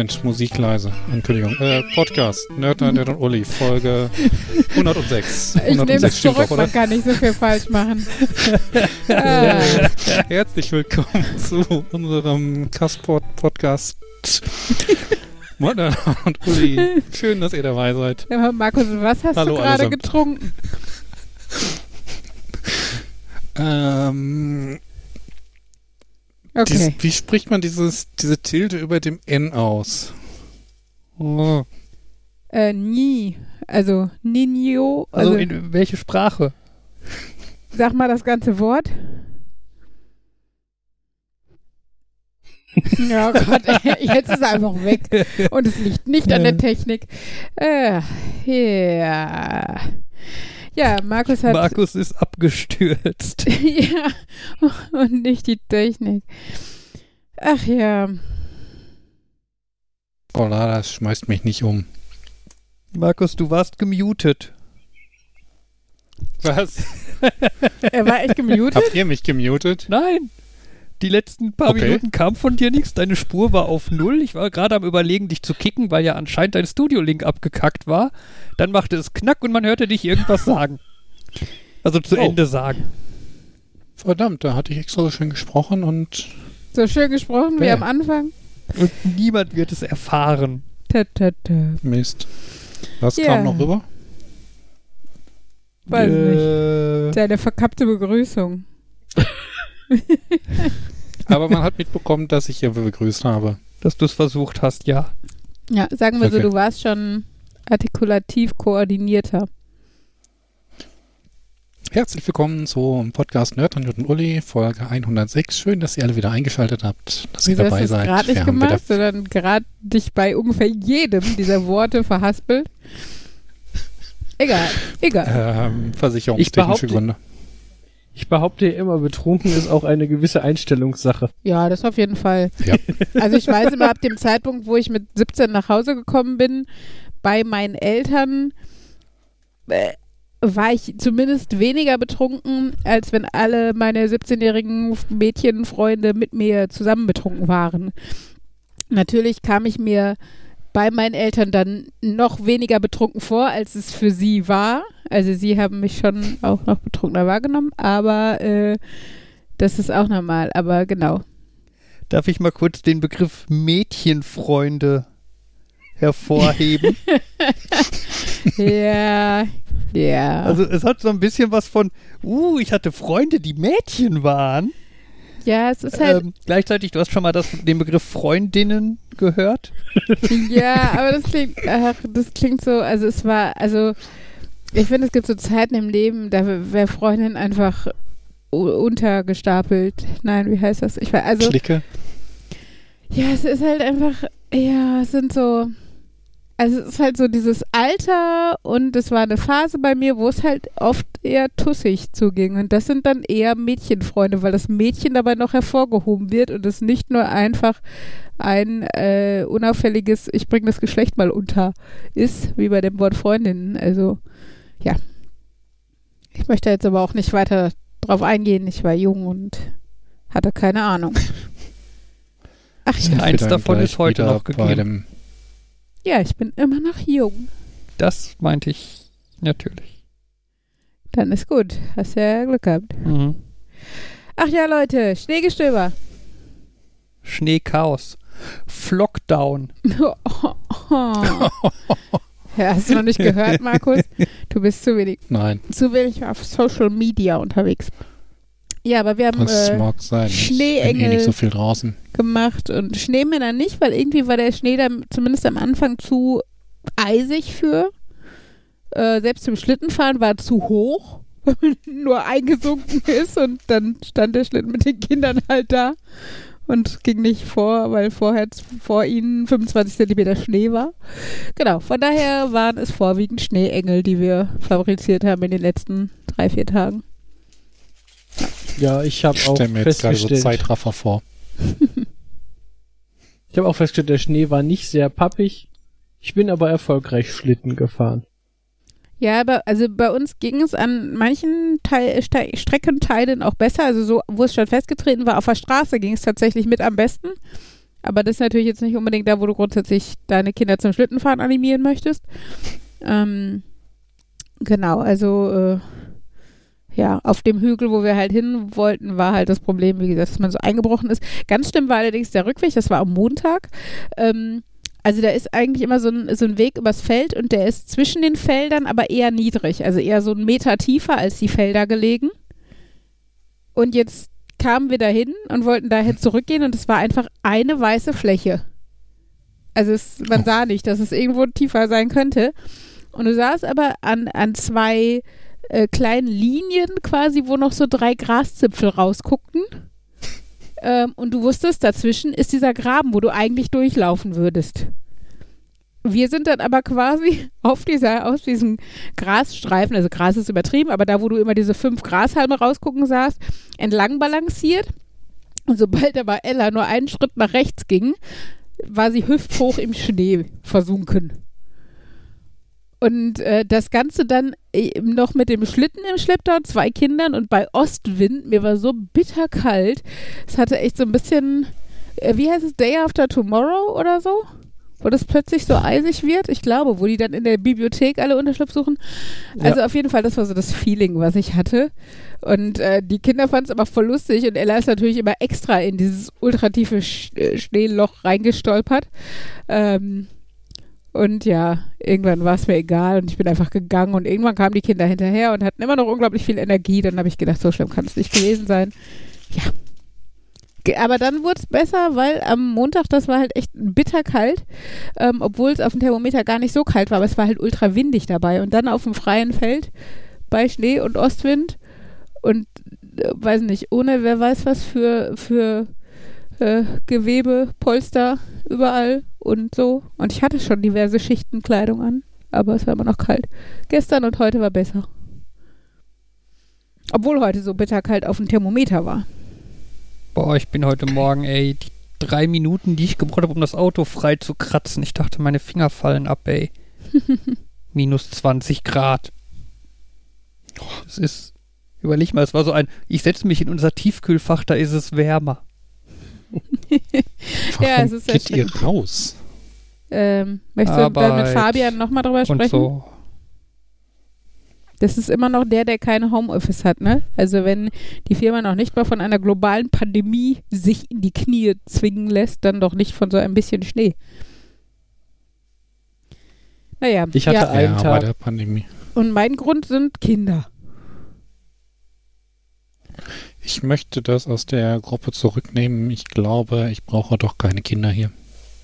Moment, Musik leise. Entschuldigung. Äh, Podcast, Nerd, Nerd und Uli, Folge 106. Ich nehme es zurück, doch, man kann nicht so viel falsch machen. ah. Herzlich willkommen zu unserem Castport-Podcast. Nerd und Uli, schön, dass ihr dabei seid. Ja, Markus, was hast Hallo du gerade getrunken? ähm, Okay. Dies, wie spricht man dieses, diese Tilde über dem N aus? Oh. Äh, nie. Also Ninio. Also, also in welche Sprache? Sag mal das ganze Wort. ja, Gott, jetzt ist er einfach weg. Und es liegt nicht an der Technik. Äh, ja. Ja, Markus hat. Markus ist abgestürzt. ja, und nicht die Technik. Ach ja. Oh, das schmeißt mich nicht um. Markus, du warst gemutet. Was? er war echt gemutet? Habt ihr mich gemutet? Nein. Die letzten paar okay. Minuten kam von dir nichts. Deine Spur war auf Null. Ich war gerade am Überlegen, dich zu kicken, weil ja anscheinend dein Studio-Link abgekackt war. Dann machte es Knack und man hörte dich irgendwas sagen. Also zu oh. Ende sagen. Verdammt, da hatte ich extra so schön gesprochen und. So schön gesprochen wie am Anfang. Und niemand wird es erfahren. Ta, ta, ta. Mist. Was yeah. kam noch rüber? Weiß äh. nicht. Deine verkappte Begrüßung. Aber man hat mitbekommen, dass ich hier begrüßt habe. Dass du es versucht hast, ja. Ja, sagen wir okay. so, du warst schon artikulativ koordinierter. Herzlich willkommen zum Podcast Nerd und Uli, Folge 106. Schön, dass ihr alle wieder eingeschaltet habt, dass ihr dabei seid. Gerade nicht gemacht, sondern gerade dich bei ungefähr jedem dieser Worte verhaspelt. Egal, egal. Ähm, versicherungstechnische Gründe. Ich behaupte ja immer, betrunken ist auch eine gewisse Einstellungssache. Ja, das auf jeden Fall. Ja. Also ich weiß immer, ab dem Zeitpunkt, wo ich mit 17 nach Hause gekommen bin, bei meinen Eltern, äh, war ich zumindest weniger betrunken, als wenn alle meine 17-jährigen Mädchenfreunde mit mir zusammen betrunken waren. Natürlich kam ich mir bei meinen Eltern dann noch weniger betrunken vor, als es für sie war. Also sie haben mich schon auch noch betrunkener wahrgenommen, aber äh, das ist auch normal. Aber genau. Darf ich mal kurz den Begriff Mädchenfreunde hervorheben? ja, ja. Also es hat so ein bisschen was von, uh, ich hatte Freunde, die Mädchen waren. Ja, es ist halt. Ähm, gleichzeitig, du hast schon mal das, den Begriff Freundinnen gehört. ja, aber das klingt, ach, das klingt so, also es war, also ich finde, es gibt so Zeiten im Leben, da wäre Freundin einfach untergestapelt. Nein, wie heißt das? Ich weiß, also. Schlicke. Ja, es ist halt einfach, ja, es sind so, also es ist halt so dieses Alter und es war eine Phase bei mir, wo es halt oft eher tussig zuging. Und das sind dann eher Mädchenfreunde, weil das Mädchen dabei noch hervorgehoben wird und es nicht nur einfach ein äh, unauffälliges, ich bringe das Geschlecht mal unter ist, wie bei dem Wort Freundinnen. Also, ja. Ich möchte jetzt aber auch nicht weiter drauf eingehen. Ich war jung und hatte keine Ahnung. Ach ja, eins davon ist heute noch gegeben. Ja, ich bin immer noch jung. Das meinte ich natürlich. Dann ist gut. Hast ja Glück gehabt. Mhm. Ach ja, Leute, Schneegestöber. Schneechaos. Flockdown. Ja, hast du noch nicht gehört, Markus? Du bist zu wenig. Nein. Zu wenig auf Social Media unterwegs. Ja, aber wir haben das äh, mag sein. Schneeengel eh nicht so viel draußen. gemacht und Schneemänner nicht, weil irgendwie war der Schnee dann zumindest am Anfang zu eisig für. Äh, selbst zum Schlittenfahren war zu hoch, weil man nur eingesunken ist und dann stand der Schlitten mit den Kindern halt da und ging nicht vor, weil vorher vor ihnen 25 Zentimeter Schnee war. Genau, von daher waren es vorwiegend Schneeengel, die wir fabriziert haben in den letzten drei, vier Tagen. Ja, ich habe auch mir jetzt gerade so Zeitraffer vor. ich habe auch festgestellt, der Schnee war nicht sehr pappig. Ich bin aber erfolgreich Schlitten gefahren. Ja, aber also bei uns ging es an manchen Teil, Ste Streckenteilen auch besser. Also so, wo es schon festgetreten war, auf der Straße ging es tatsächlich mit am besten. Aber das ist natürlich jetzt nicht unbedingt da, wo du grundsätzlich deine Kinder zum Schlittenfahren animieren möchtest. Ähm, genau, also äh, ja, auf dem Hügel, wo wir halt hin wollten, war halt das Problem, wie gesagt, dass man so eingebrochen ist. Ganz schlimm war allerdings der Rückweg, das war am Montag. Ähm, also da ist eigentlich immer so ein, so ein Weg übers Feld und der ist zwischen den Feldern, aber eher niedrig, also eher so einen Meter tiefer als die Felder gelegen. Und jetzt kamen wir dahin und wollten daher zurückgehen und es war einfach eine weiße Fläche. Also es, man sah nicht, dass es irgendwo tiefer sein könnte. Und du sahst aber an, an zwei äh, kleinen Linien quasi, wo noch so drei Graszipfel rausguckten. Ähm, und du wusstest, dazwischen ist dieser Graben, wo du eigentlich durchlaufen würdest. Wir sind dann aber quasi auf dieser, aus diesem Grasstreifen, also Gras ist übertrieben, aber da, wo du immer diese fünf Grashalme rausgucken sahst, entlang balanciert. Und sobald aber Ella nur einen Schritt nach rechts ging, war sie hüfthoch im Schnee versunken. Und äh, das Ganze dann äh, noch mit dem Schlitten im Schlepptau, zwei Kindern und bei Ostwind, mir war so bitterkalt. Es hatte echt so ein bisschen, äh, wie heißt es, Day After Tomorrow oder so? Wo das plötzlich so eisig wird. Ich glaube, wo die dann in der Bibliothek alle Unterschlupf suchen. Also ja. auf jeden Fall, das war so das Feeling, was ich hatte. Und äh, die Kinder fanden es aber voll lustig und Ella ist natürlich immer extra in dieses ultratiefe Sch äh, Schneeloch reingestolpert. Ähm, und ja, irgendwann war es mir egal und ich bin einfach gegangen und irgendwann kamen die Kinder hinterher und hatten immer noch unglaublich viel Energie. Dann habe ich gedacht, so schlimm kann es nicht gewesen sein. Ja. Aber dann wurde es besser, weil am Montag, das war halt echt bitterkalt, ähm, obwohl es auf dem Thermometer gar nicht so kalt war, aber es war halt ultra windig dabei. Und dann auf dem freien Feld bei Schnee und Ostwind und äh, weiß nicht, ohne wer weiß was für, für äh, Gewebe, Polster überall und so. Und ich hatte schon diverse Schichten Kleidung an, aber es war immer noch kalt. Gestern und heute war besser. Obwohl heute so bitterkalt auf dem Thermometer war. Boah, ich bin heute Morgen, ey, die drei Minuten, die ich gebraucht habe, um das Auto frei zu kratzen. Ich dachte, meine Finger fallen ab, ey. Minus 20 Grad. Es ist, überleg mal, es war so ein, ich setze mich in unser Tiefkühlfach, da ist es wärmer. Ja, es ist geht ihr raus? Ähm, möchtest du dann mit Fabian nochmal drüber sprechen? So. Das ist immer noch der, der keine Homeoffice hat, ne? Also wenn die Firma noch nicht mal von einer globalen Pandemie sich in die Knie zwingen lässt, dann doch nicht von so ein bisschen Schnee. Naja. Ich hatte ja, einen ja, Tag. bei der Pandemie. Und mein Grund sind Kinder. Ich möchte das aus der Gruppe zurücknehmen. Ich glaube, ich brauche doch keine Kinder hier.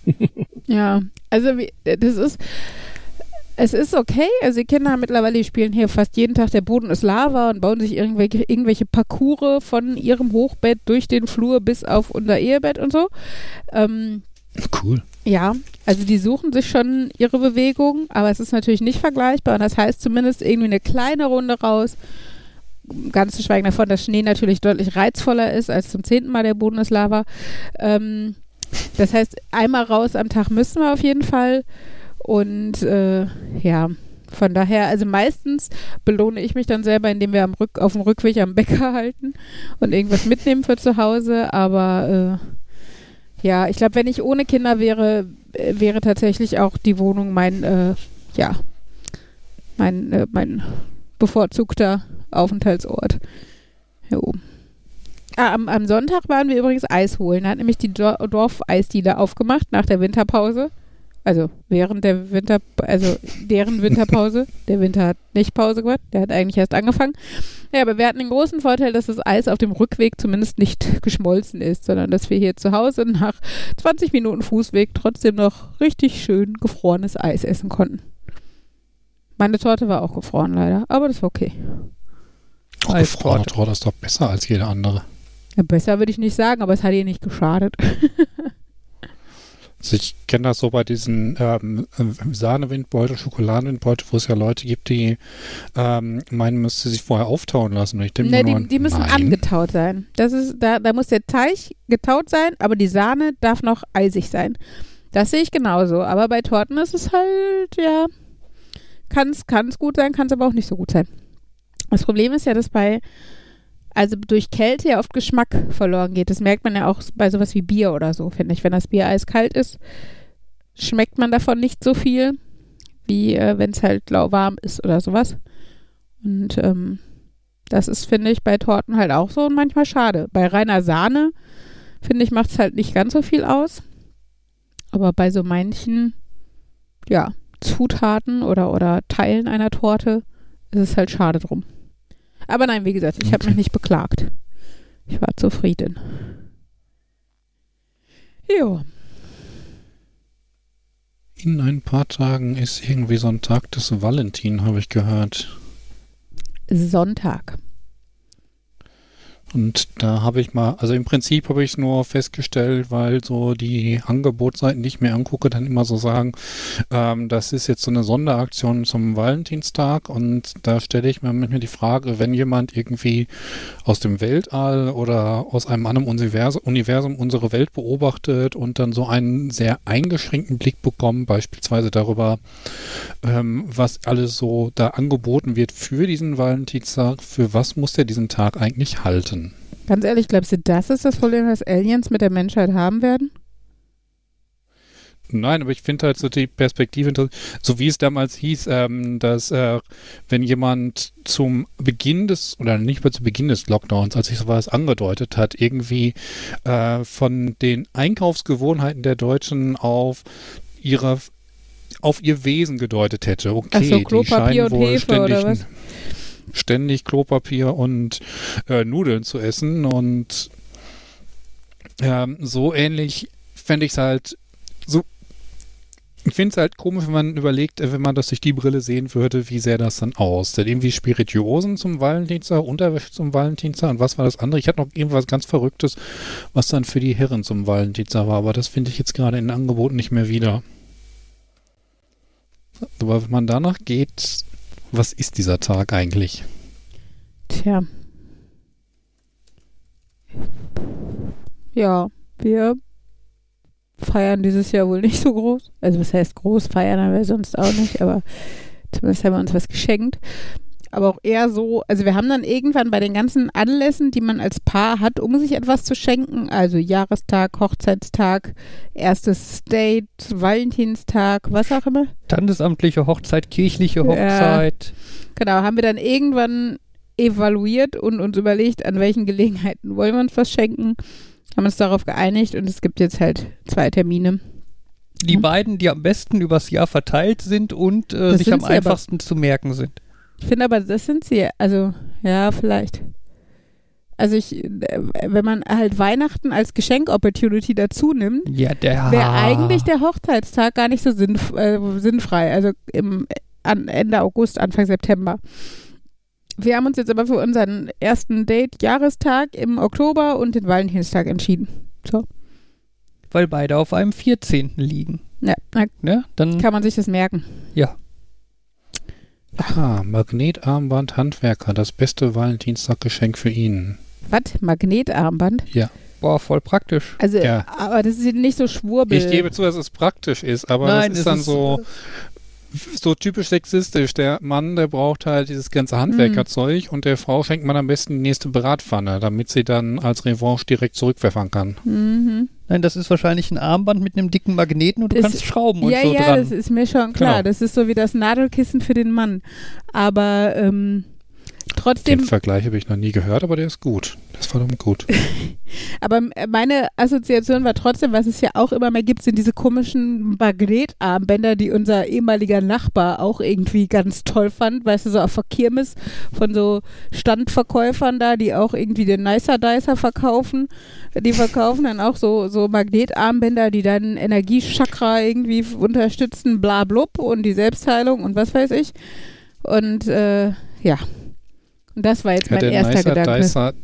ja, also das ist, es ist okay. Also die Kinder mittlerweile spielen hier fast jeden Tag, der Boden ist Lava und bauen sich irgendwelche, irgendwelche Parcours von ihrem Hochbett durch den Flur bis auf unser Ehebett und so. Ähm, cool. Ja, also die suchen sich schon ihre Bewegung, aber es ist natürlich nicht vergleichbar und das heißt zumindest irgendwie eine kleine Runde raus ganz zu schweigen davon, dass Schnee natürlich deutlich reizvoller ist als zum zehnten Mal der Boden ist Lava. Ähm, das heißt, einmal raus am Tag müssen wir auf jeden Fall. Und äh, ja, von daher, also meistens belohne ich mich dann selber, indem wir am Rück, auf dem Rückweg am Bäcker halten und irgendwas mitnehmen für zu Hause. Aber äh, ja, ich glaube, wenn ich ohne Kinder wäre, äh, wäre tatsächlich auch die Wohnung mein, äh, ja, mein, äh, mein bevorzugter Aufenthaltsort. Jo. Ah, am, am, Sonntag waren wir übrigens Eis holen. Da hat nämlich die Dorf-Eisdiele aufgemacht nach der Winterpause. Also während der Winter, also deren Winterpause. der Winter hat nicht Pause gemacht, der hat eigentlich erst angefangen. Ja, aber wir hatten den großen Vorteil, dass das Eis auf dem Rückweg zumindest nicht geschmolzen ist, sondern dass wir hier zu Hause nach 20 Minuten Fußweg trotzdem noch richtig schön gefrorenes Eis essen konnten. Meine Torte war auch gefroren leider, aber das war okay. Oh, gefrorene Torte ist doch besser als jede andere. Ja, besser würde ich nicht sagen, aber es hat ihr nicht geschadet. also ich kenne das so bei diesen ähm, Sahnewindbeutel, Schokoladenwindbeutel, wo es ja Leute gibt, die ähm, meinen, müsste sich vorher auftauen lassen. Ich nee, die, die müssen nein. angetaut sein. Das ist, da, da muss der Teig getaut sein, aber die Sahne darf noch eisig sein. Das sehe ich genauso. Aber bei Torten ist es halt, ja, kann es gut sein, kann es aber auch nicht so gut sein. Das Problem ist ja, dass bei also durch Kälte ja oft Geschmack verloren geht. Das merkt man ja auch bei sowas wie Bier oder so, finde ich. Wenn das Bier eiskalt ist, schmeckt man davon nicht so viel, wie äh, wenn es halt lauwarm ist oder sowas. Und ähm, das ist, finde ich, bei Torten halt auch so und manchmal schade. Bei reiner Sahne, finde ich, macht es halt nicht ganz so viel aus. Aber bei so manchen, ja, Zutaten oder, oder Teilen einer Torte ist es halt schade drum. Aber nein, wie gesagt, ich okay. habe mich nicht beklagt. Ich war zufrieden. Jo. In ein paar Tagen ist irgendwie so ein Tag des Valentin, habe ich gehört. Sonntag. Und da habe ich mal, also im Prinzip habe ich es nur festgestellt, weil so die Angebotsseiten, die ich mir angucke, dann immer so sagen, ähm, das ist jetzt so eine Sonderaktion zum Valentinstag und da stelle ich mir manchmal die Frage, wenn jemand irgendwie aus dem Weltall oder aus einem anderen Universum, unsere Welt beobachtet und dann so einen sehr eingeschränkten Blick bekommt, beispielsweise darüber, ähm, was alles so da angeboten wird für diesen Valentinstag, für was muss der diesen Tag eigentlich halten? Ganz ehrlich, glaubst du, das ist das Problem, was Aliens mit der Menschheit haben werden? Nein, aber ich finde halt so die Perspektive, so wie es damals hieß, ähm, dass äh, wenn jemand zum Beginn des, oder nicht mehr zu Beginn des Lockdowns, als sich sowas angedeutet hat, irgendwie äh, von den Einkaufsgewohnheiten der Deutschen auf ihre auf ihr Wesen gedeutet hätte. Okay, so, die scheinen wohl ständig ständig Klopapier und äh, Nudeln zu essen. Und ähm, so ähnlich fände ich es halt so. Ich finde es halt komisch, wenn man überlegt, äh, wenn man das durch die Brille sehen würde, wie sähe das dann aus? Denn irgendwie Spirituosen zum Valentinstag, Unterwäsche zum Valentinstag und was war das andere? Ich hatte noch irgendwas ganz Verrücktes, was dann für die Herren zum Valentinstag war, aber das finde ich jetzt gerade in Angeboten nicht mehr wieder. Aber wenn man danach geht, was ist dieser Tag eigentlich? Tja. Ja, wir feiern dieses Jahr wohl nicht so groß. Also was heißt groß feiern haben wir sonst auch nicht, aber zumindest haben wir uns was geschenkt. Aber auch eher so, also wir haben dann irgendwann bei den ganzen Anlässen, die man als Paar hat, um sich etwas zu schenken, also Jahrestag, Hochzeitstag, erstes Date, Valentinstag, was auch immer. Standesamtliche Hochzeit, kirchliche Hochzeit. Ja. Genau, haben wir dann irgendwann evaluiert und uns überlegt, an welchen Gelegenheiten wollen wir uns was schenken, haben uns darauf geeinigt und es gibt jetzt halt zwei Termine. Die beiden, die am besten übers Jahr verteilt sind und äh, sich am einfachsten zu merken sind. Ich finde aber, das sind sie. Also, ja, vielleicht. Also ich, äh, wenn man halt Weihnachten als Geschenk-Opportunity dazu nimmt, ja, wäre eigentlich der Hochzeitstag gar nicht so sinnf äh, sinnfrei. Also im an Ende August, Anfang September. Wir haben uns jetzt aber für unseren ersten Date-Jahrestag im Oktober und den Valentinstag entschieden. So. Weil beide auf einem 14. liegen. Ja, ja dann kann man sich das merken. Ja. Aha, Magnetarmband Handwerker, das beste Valentinstaggeschenk für ihn. Was? Magnetarmband? Ja. Boah, voll praktisch. Also, ja. aber das ist nicht so schwurbel. Ich gebe zu, dass es praktisch ist, aber Nein, das ist dann ist so, so typisch sexistisch. Der Mann, der braucht halt dieses ganze Handwerkerzeug mhm. und der Frau schenkt man am besten die nächste Bratpfanne, damit sie dann als Revanche direkt zurückwerfen kann. Mhm. Nein, das ist wahrscheinlich ein Armband mit einem dicken Magneten und du das, kannst schrauben und ja, so ja, dran. Ja, das ist mir schon klar. Genau. Das ist so wie das Nadelkissen für den Mann. Aber ähm, Trotzdem. Den Vergleich habe ich noch nie gehört, aber der ist gut. Der ist verdammt gut. aber meine Assoziation war trotzdem, was es ja auch immer mehr gibt, sind diese komischen Magnetarmbänder, die unser ehemaliger Nachbar auch irgendwie ganz toll fand. Weißt du, so auf der Kirmes von so Standverkäufern da, die auch irgendwie den Nicer Dicer verkaufen. Die verkaufen dann auch so, so Magnetarmbänder, die dann Energiechakra irgendwie unterstützen, bla blub und die Selbstheilung und was weiß ich. Und äh, ja, und das war jetzt ja, mein erster Nicer Gedanke. Dicer,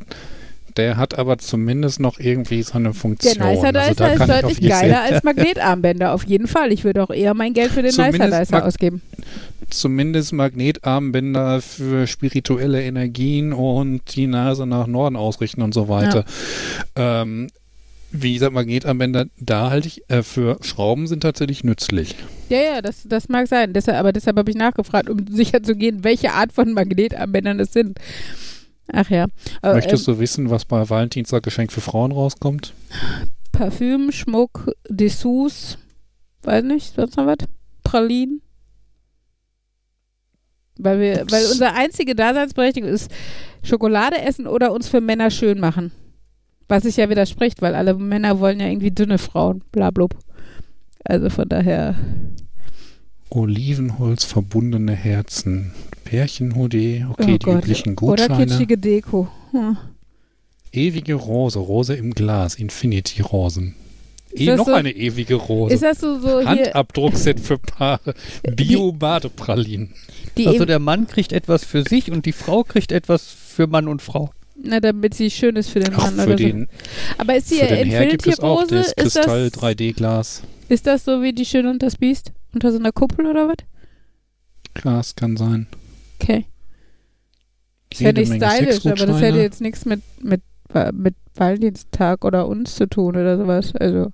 der hat aber zumindest noch irgendwie so eine Funktion. Der Nicer Dicer also ist deutlich geiler als Magnetarmbänder, auf jeden Fall. Ich würde auch eher mein Geld für den zumindest Nicer Dicer ausgeben. Zumindest Magnetarmbänder für spirituelle Energien und die Nase nach Norden ausrichten und so weiter. Ja. Ähm, wie gesagt, Magnetarmbänder, da halte ich, äh, für Schrauben sind tatsächlich nützlich. Ja, ja, das, das mag sein. Deshalb, aber deshalb habe ich nachgefragt, um sicher zu gehen, welche Art von Magnetarmbändern es sind. Ach ja. Aber, Möchtest äh, du wissen, was bei Valentinstag Geschenk für Frauen rauskommt? Parfüm, Schmuck, Dessous, weiß nicht, sonst noch was? Pralinen? Weil wir, weil unsere einzige Daseinsberechtigung ist Schokolade essen oder uns für Männer schön machen. Was sich ja widerspricht, weil alle Männer wollen ja irgendwie dünne Frauen, blablub. Also von daher. Olivenholz verbundene Herzen. Pärchenhoodie, okay, oh die Gott. üblichen Gutscheine. Oder kitschige Deko. Hm. Ewige Rose, Rose im Glas, Infinity-Rosen. Eh, noch so, eine ewige Rose. Ist das so, so Handabdruckset für Paare. Bio-Badepralinen. Also der Mann kriegt etwas für sich und die Frau kriegt etwas für Mann und Frau. Na, damit sie schön ist für den Mann Auch für den, so. Aber ist die für den Herr gibt es auch das Kristall 3D-Glas. Ist das so wie die Schöne und das Biest? Unter so einer Kuppel oder was? Glas kann sein. Okay. Das wäre nicht stylisch, aber das hätte jetzt nichts mit, mit, mit Valentinstag oder uns zu tun oder sowas. Also,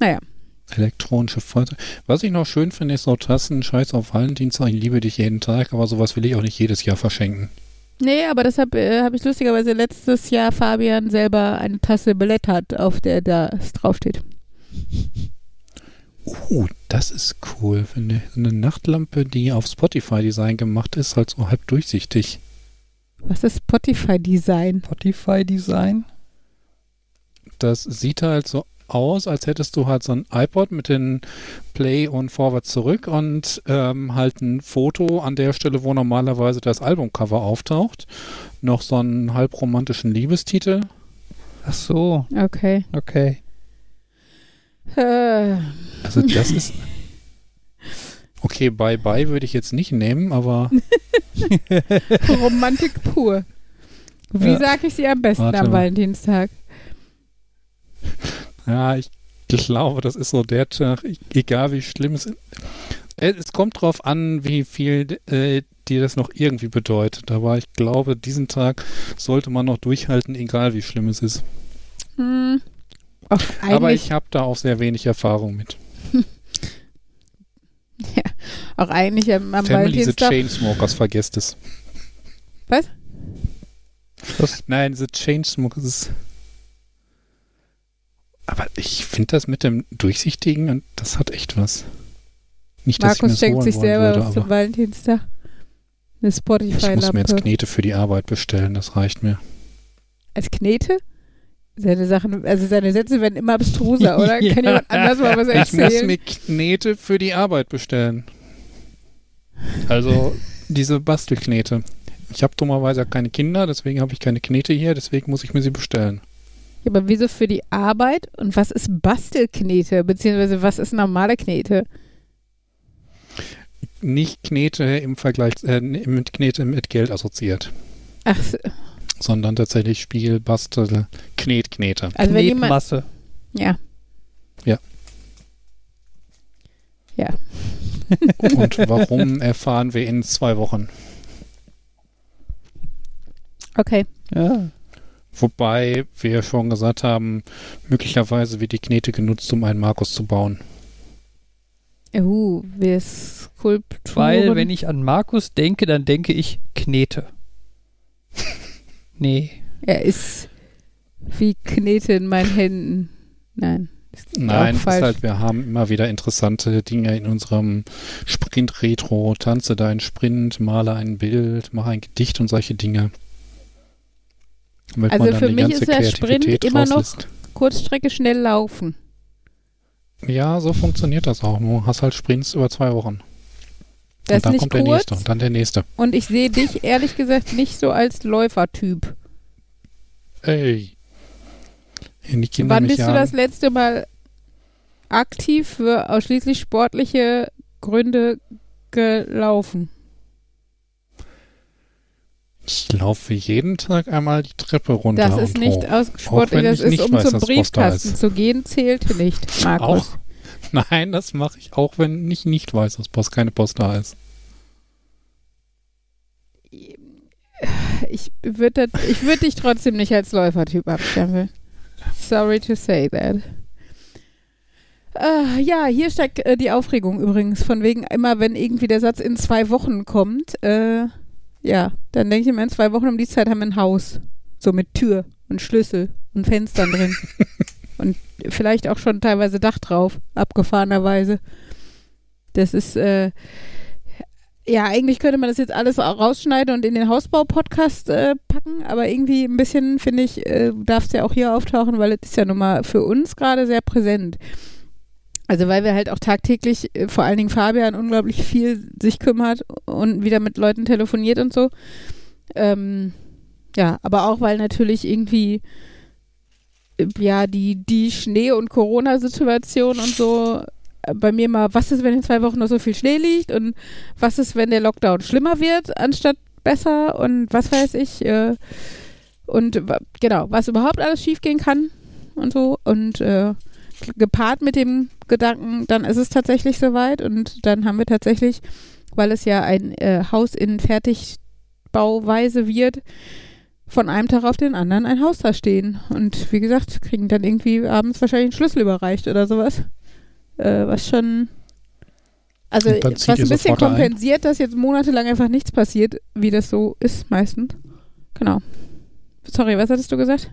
naja. Elektronische Feuerzeug. Was ich noch schön finde, ist so Tassen, Scheiß auf Valentinstag, ich liebe dich jeden Tag, aber sowas will ich auch nicht jedes Jahr verschenken. Nee, aber deshalb äh, habe ich lustigerweise letztes Jahr Fabian selber eine Tasse belettert, auf der das draufsteht. Uh, das ist cool, finde ich. Eine Nachtlampe, die auf Spotify-Design gemacht ist, halt so halb durchsichtig. Was ist Spotify-Design? Spotify-Design? Das sieht halt so aus, als hättest du halt so ein iPod mit den Play und Forward zurück und ähm, halt ein Foto an der Stelle, wo normalerweise das Albumcover auftaucht. Noch so einen halbromantischen Liebestitel. Ach so. Okay. Okay. Äh. Also das ist. Okay, Bye Bye würde ich jetzt nicht nehmen, aber. Romantik pur. Wie ja. sage ich sie am besten Warte am Valentinstag? Ja, ich glaube, das ist so der Tag, egal wie schlimm es ist. Äh, es kommt drauf an, wie viel äh, dir das noch irgendwie bedeutet. Aber ich glaube, diesen Tag sollte man noch durchhalten, egal wie schlimm es ist. Hm. Ach, Aber ich habe da auch sehr wenig Erfahrung mit. ja, auch eigentlich am, am Family the Chainsmokers, vergesst es. Was? Was? Nein, The Chainsmokers ist aber ich finde das mit dem Durchsichtigen, und das hat echt was. Nicht, Markus schenkt sich selber würde, was zum Valentinstag. Eine Spotify-Lampe. Ich muss mir jetzt Knete für die Arbeit bestellen, das reicht mir. Als Knete? Seine Sachen, also seine Sätze werden immer abstruser, oder? ja. Kann jemand anders mal was erzählen? Ich muss mir Knete für die Arbeit bestellen. Also diese Bastelknete. Ich habe dummerweise keine Kinder, deswegen habe ich keine Knete hier, deswegen muss ich mir sie bestellen. Ja, aber wieso für die Arbeit? Und was ist Bastelknete? Beziehungsweise was ist normale Knete? Nicht Knete im Vergleich, äh, mit Knete mit Geld assoziiert. Ach so. Sondern tatsächlich Spiel, Bastel, Knet, Knete. Also wenn jemand, Masse. Ja. Ja. Ja. Und warum erfahren wir in zwei Wochen? Okay. Ja. Wobei wir schon gesagt haben, möglicherweise wird die Knete genutzt, um einen Markus zu bauen. Uh, wir Skulpturen. Weil, wenn ich an Markus denke, dann denke ich Knete. nee. Er ist wie Knete in meinen Händen. Nein. Nein, ist halt, wir haben immer wieder interessante Dinge in unserem Sprint-Retro. Tanze deinen Sprint, male ein Bild, mache ein Gedicht und solche Dinge. Also für mich ist der Sprint immer noch Kurzstrecke schnell laufen. Ja, so funktioniert das auch. Du hast halt Sprints über zwei Wochen. Das und dann kommt kurz, der nächste und dann der nächste. Und ich sehe dich ehrlich gesagt nicht so als Läufertyp. Ey. Wann bist du das letzte Mal aktiv für ausschließlich sportliche Gründe gelaufen? Ich laufe jeden Tag einmal die Treppe runter. Das ist nicht sportlich, das ist, um weiß, zum Briefkasten zu gehen, zählt nicht, Markus. Auch, nein, das mache ich auch, wenn ich nicht weiß, dass Post keine Post da ist. Ich würde ich würd dich trotzdem nicht als Läufertyp abstempeln. Sorry to say that. Uh, ja, hier steckt äh, die Aufregung übrigens, von wegen immer, wenn irgendwie der Satz in zwei Wochen kommt, äh, ja, dann denke ich immer, in zwei Wochen um die Zeit haben wir ein Haus. So mit Tür und Schlüssel und Fenstern drin. und vielleicht auch schon teilweise Dach drauf, abgefahrenerweise. Das ist, äh, ja, eigentlich könnte man das jetzt alles rausschneiden und in den Hausbau-Podcast äh, packen, aber irgendwie ein bisschen, finde ich, äh, darf es ja auch hier auftauchen, weil es ist ja nun mal für uns gerade sehr präsent. Also weil wir halt auch tagtäglich, äh, vor allen Dingen Fabian, unglaublich viel sich kümmert und wieder mit Leuten telefoniert und so. Ähm, ja, aber auch weil natürlich irgendwie äh, ja die, die Schnee- und Corona-Situation und so äh, bei mir mal, was ist, wenn in zwei Wochen noch so viel Schnee liegt und was ist, wenn der Lockdown schlimmer wird, anstatt besser und was weiß ich. Äh, und genau, was überhaupt alles schiefgehen kann und so. Und äh, gepaart mit dem Gedanken, dann ist es tatsächlich soweit und dann haben wir tatsächlich, weil es ja ein äh, Haus in Fertigbauweise wird, von einem Tag auf den anderen ein Haus da stehen. Und wie gesagt, kriegen dann irgendwie abends wahrscheinlich einen Schlüssel überreicht oder sowas. Äh, was schon. Also, was ein bisschen kompensiert, ein. dass jetzt monatelang einfach nichts passiert, wie das so ist meistens. Genau. Sorry, was hattest du gesagt?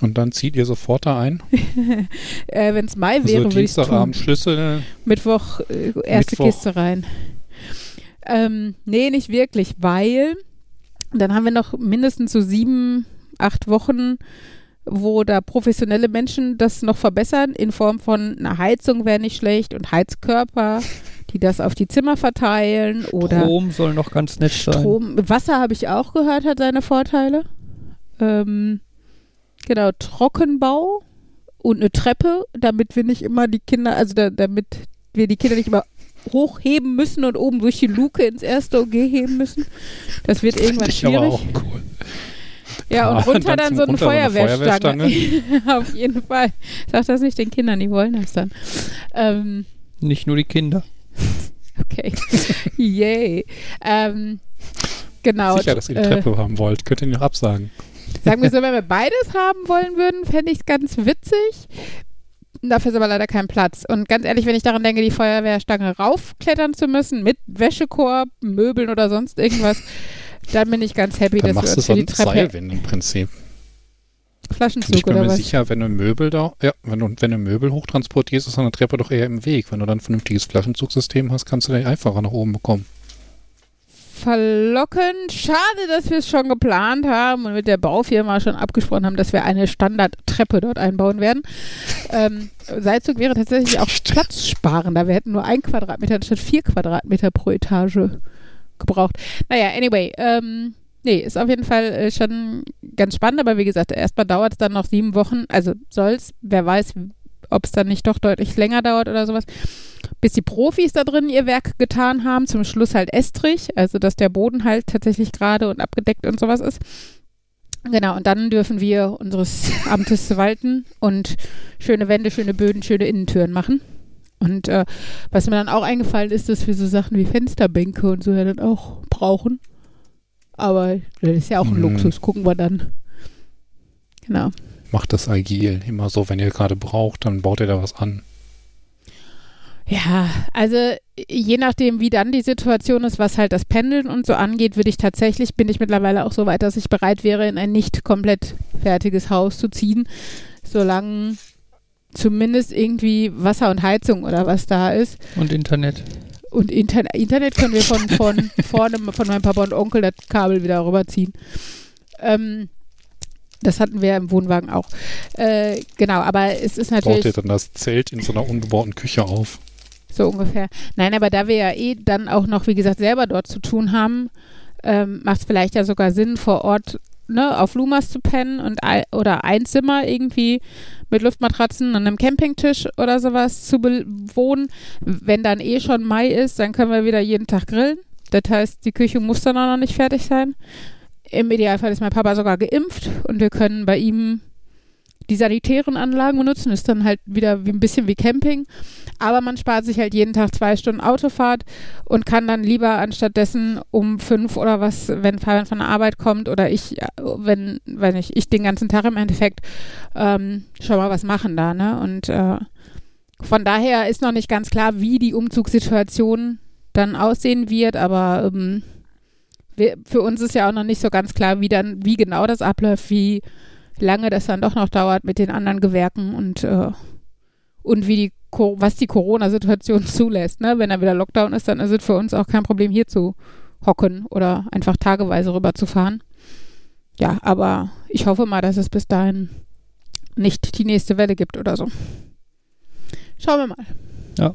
Und dann zieht ihr sofort da ein? äh, Wenn es Mai also wäre, würde ich Dienstagabend Schlüssel. Mittwoch äh, erste Mittwoch. Kiste rein. Ähm, nee, nicht wirklich, weil dann haben wir noch mindestens so sieben, acht Wochen, wo da professionelle Menschen das noch verbessern, in Form von einer Heizung wäre nicht schlecht und Heizkörper, die das auf die Zimmer verteilen. Oder Strom soll noch ganz nett Strom. sein. Wasser habe ich auch gehört, hat seine Vorteile. Ähm, Genau, Trockenbau und eine Treppe, damit wir nicht immer die Kinder, also da, damit wir die Kinder nicht immer hochheben müssen und oben durch die Luke ins erste OG heben müssen. Das wird irgendwann ich schwierig. Aber auch cool. Ja, und runter dann, dann so eine Feuerwehrstange. Feuerwehrstange. Auf jeden Fall. Sag das nicht den Kindern, die wollen das dann. Ähm, nicht nur die Kinder. Okay. Yay. Ähm, genau. Sicher, dass ihr die Treppe äh, haben wollt. Könnt ihr noch absagen. Sagen wir so, wenn wir beides haben wollen würden, fände ich es ganz witzig. Dafür ist aber leider kein Platz. Und ganz ehrlich, wenn ich daran denke, die Feuerwehrstange raufklettern zu müssen, mit Wäschekorb, Möbeln oder sonst irgendwas, dann bin ich ganz happy, dann dass wir uns für die Treppe... Seilwind im Prinzip. Flaschenzug ich bin oder mir was? sicher, wenn du Möbel da, ja, wenn du, wenn du Möbel hochtransportierst, ist eine Treppe doch eher im Weg. Wenn du dann ein vernünftiges Flaschenzugsystem hast, kannst du den einfacher nach oben bekommen verlockend. Schade, dass wir es schon geplant haben und mit der Baufirma schon abgesprochen haben, dass wir eine Standardtreppe dort einbauen werden. Ähm, Seilzug wäre tatsächlich auch platzsparender. Wir hätten nur ein Quadratmeter anstatt vier Quadratmeter pro Etage gebraucht. Naja, anyway, ähm, nee, ist auf jeden Fall äh, schon ganz spannend, aber wie gesagt, erstmal dauert es dann noch sieben Wochen. Also soll es, wer weiß, ob es dann nicht doch deutlich länger dauert oder sowas bis die Profis da drin ihr Werk getan haben. Zum Schluss halt Estrich, also dass der Boden halt tatsächlich gerade und abgedeckt und sowas ist. Genau, und dann dürfen wir unseres Amtes walten und schöne Wände, schöne Böden, schöne Innentüren machen. Und äh, was mir dann auch eingefallen ist, dass wir so Sachen wie Fensterbänke und so ja dann auch brauchen. Aber das ist ja auch ein hm. Luxus, gucken wir dann. Genau. Macht das agil. Immer so, wenn ihr gerade braucht, dann baut ihr da was an. Ja, also je nachdem, wie dann die Situation ist, was halt das Pendeln und so angeht, würde ich tatsächlich, bin ich mittlerweile auch so weit, dass ich bereit wäre, in ein nicht komplett fertiges Haus zu ziehen, solange zumindest irgendwie Wasser und Heizung oder was da ist. Und Internet. Und Inter Internet können wir von, von vorne von meinem Papa und Onkel das Kabel wieder rüberziehen. Ähm, das hatten wir im Wohnwagen auch. Äh, genau, aber es ist natürlich. Baut ihr dann das Zelt in so einer ungebauten Küche auf? So ungefähr. Nein, aber da wir ja eh dann auch noch, wie gesagt, selber dort zu tun haben, ähm, macht es vielleicht ja sogar Sinn, vor Ort ne, auf Lumas zu pennen und oder ein Zimmer irgendwie mit Luftmatratzen und einem Campingtisch oder sowas zu bewohnen. Wenn dann eh schon Mai ist, dann können wir wieder jeden Tag grillen. Das heißt, die Küche muss dann auch noch nicht fertig sein. Im Idealfall ist mein Papa sogar geimpft und wir können bei ihm die sanitären Anlagen benutzen. Ist dann halt wieder wie ein bisschen wie Camping. Aber man spart sich halt jeden Tag zwei Stunden Autofahrt und kann dann lieber anstattdessen um fünf oder was, wenn Fabian von der Arbeit kommt oder ich, wenn, wenn ich, ich den ganzen Tag im Endeffekt ähm, schon mal was machen da, ne? Und äh, von daher ist noch nicht ganz klar, wie die Umzugssituation dann aussehen wird, aber ähm, wir, für uns ist ja auch noch nicht so ganz klar, wie dann, wie genau das abläuft, wie lange das dann doch noch dauert mit den anderen Gewerken und, äh, und wie die, was die Corona-Situation zulässt. Ne? Wenn da wieder Lockdown ist, dann ist es für uns auch kein Problem, hier zu hocken oder einfach tageweise rüber zu fahren. Ja, aber ich hoffe mal, dass es bis dahin nicht die nächste Welle gibt oder so. Schauen wir mal. Ja.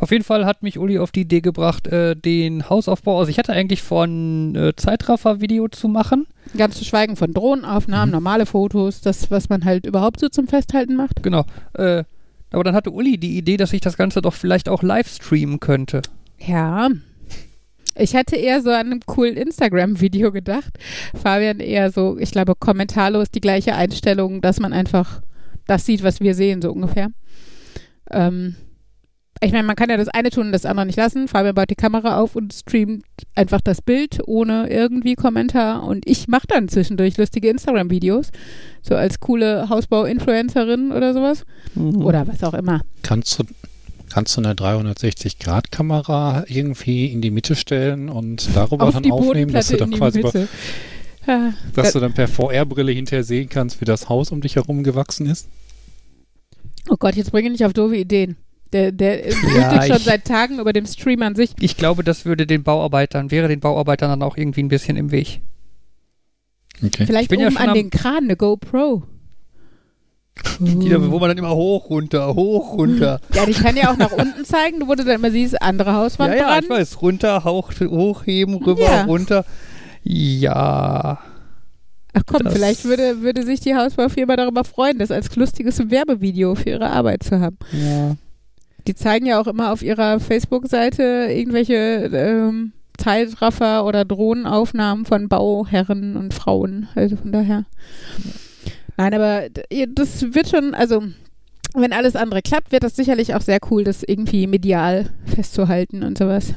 Auf jeden Fall hat mich Uli auf die Idee gebracht, äh, den Hausaufbau. Also ich hatte eigentlich vor, ein äh, Zeitraffer-Video zu machen. Ganz zu schweigen von Drohnenaufnahmen, mhm. normale Fotos, das, was man halt überhaupt so zum Festhalten macht. Genau. Äh, aber dann hatte Uli die Idee, dass ich das Ganze doch vielleicht auch live streamen könnte. Ja. Ich hatte eher so an einem coolen Instagram-Video gedacht. Fabian eher so, ich glaube, kommentarlos die gleiche Einstellung, dass man einfach das sieht, was wir sehen, so ungefähr. Ähm, ich meine, man kann ja das eine tun und das andere nicht lassen. Fabian baut die Kamera auf und streamt einfach das Bild ohne irgendwie Kommentar. Und ich mache dann zwischendurch lustige Instagram-Videos. So als coole Hausbau-Influencerin oder sowas. Mhm. Oder was auch immer. Kannst du, kannst du eine 360-Grad-Kamera irgendwie in die Mitte stellen und darüber auf dann aufnehmen, dass du dann quasi Mitte. Ja, dass du dann per VR-Brille hinterher sehen kannst, wie das Haus um dich herum gewachsen ist? Oh Gott, jetzt bringe ich nicht auf doofe Ideen. Der, der ja, schon seit Tagen über dem Stream an sich. Ich glaube, das würde den Bauarbeitern, wäre den Bauarbeitern dann auch irgendwie ein bisschen im Weg. Okay. Vielleicht oben ja an den Kran eine GoPro. Die, da, wo man dann immer hoch, runter, hoch, runter. Ja, die kann ja auch nach unten zeigen, wo du dann immer siehst, andere Hauswand ja, ja, dran. ich weiß, runter, hoch, hochheben, rüber, ja. runter. Ja. Ach komm, vielleicht würde, würde sich die Hausbaufirma darüber freuen, das als lustiges Werbevideo für ihre Arbeit zu haben. Ja. Die zeigen ja auch immer auf ihrer Facebook-Seite irgendwelche ähm, Zeitraffer oder Drohnenaufnahmen von Bauherren und Frauen. Also von daher. Nein, aber das wird schon, also wenn alles andere klappt, wird das sicherlich auch sehr cool, das irgendwie medial festzuhalten und sowas.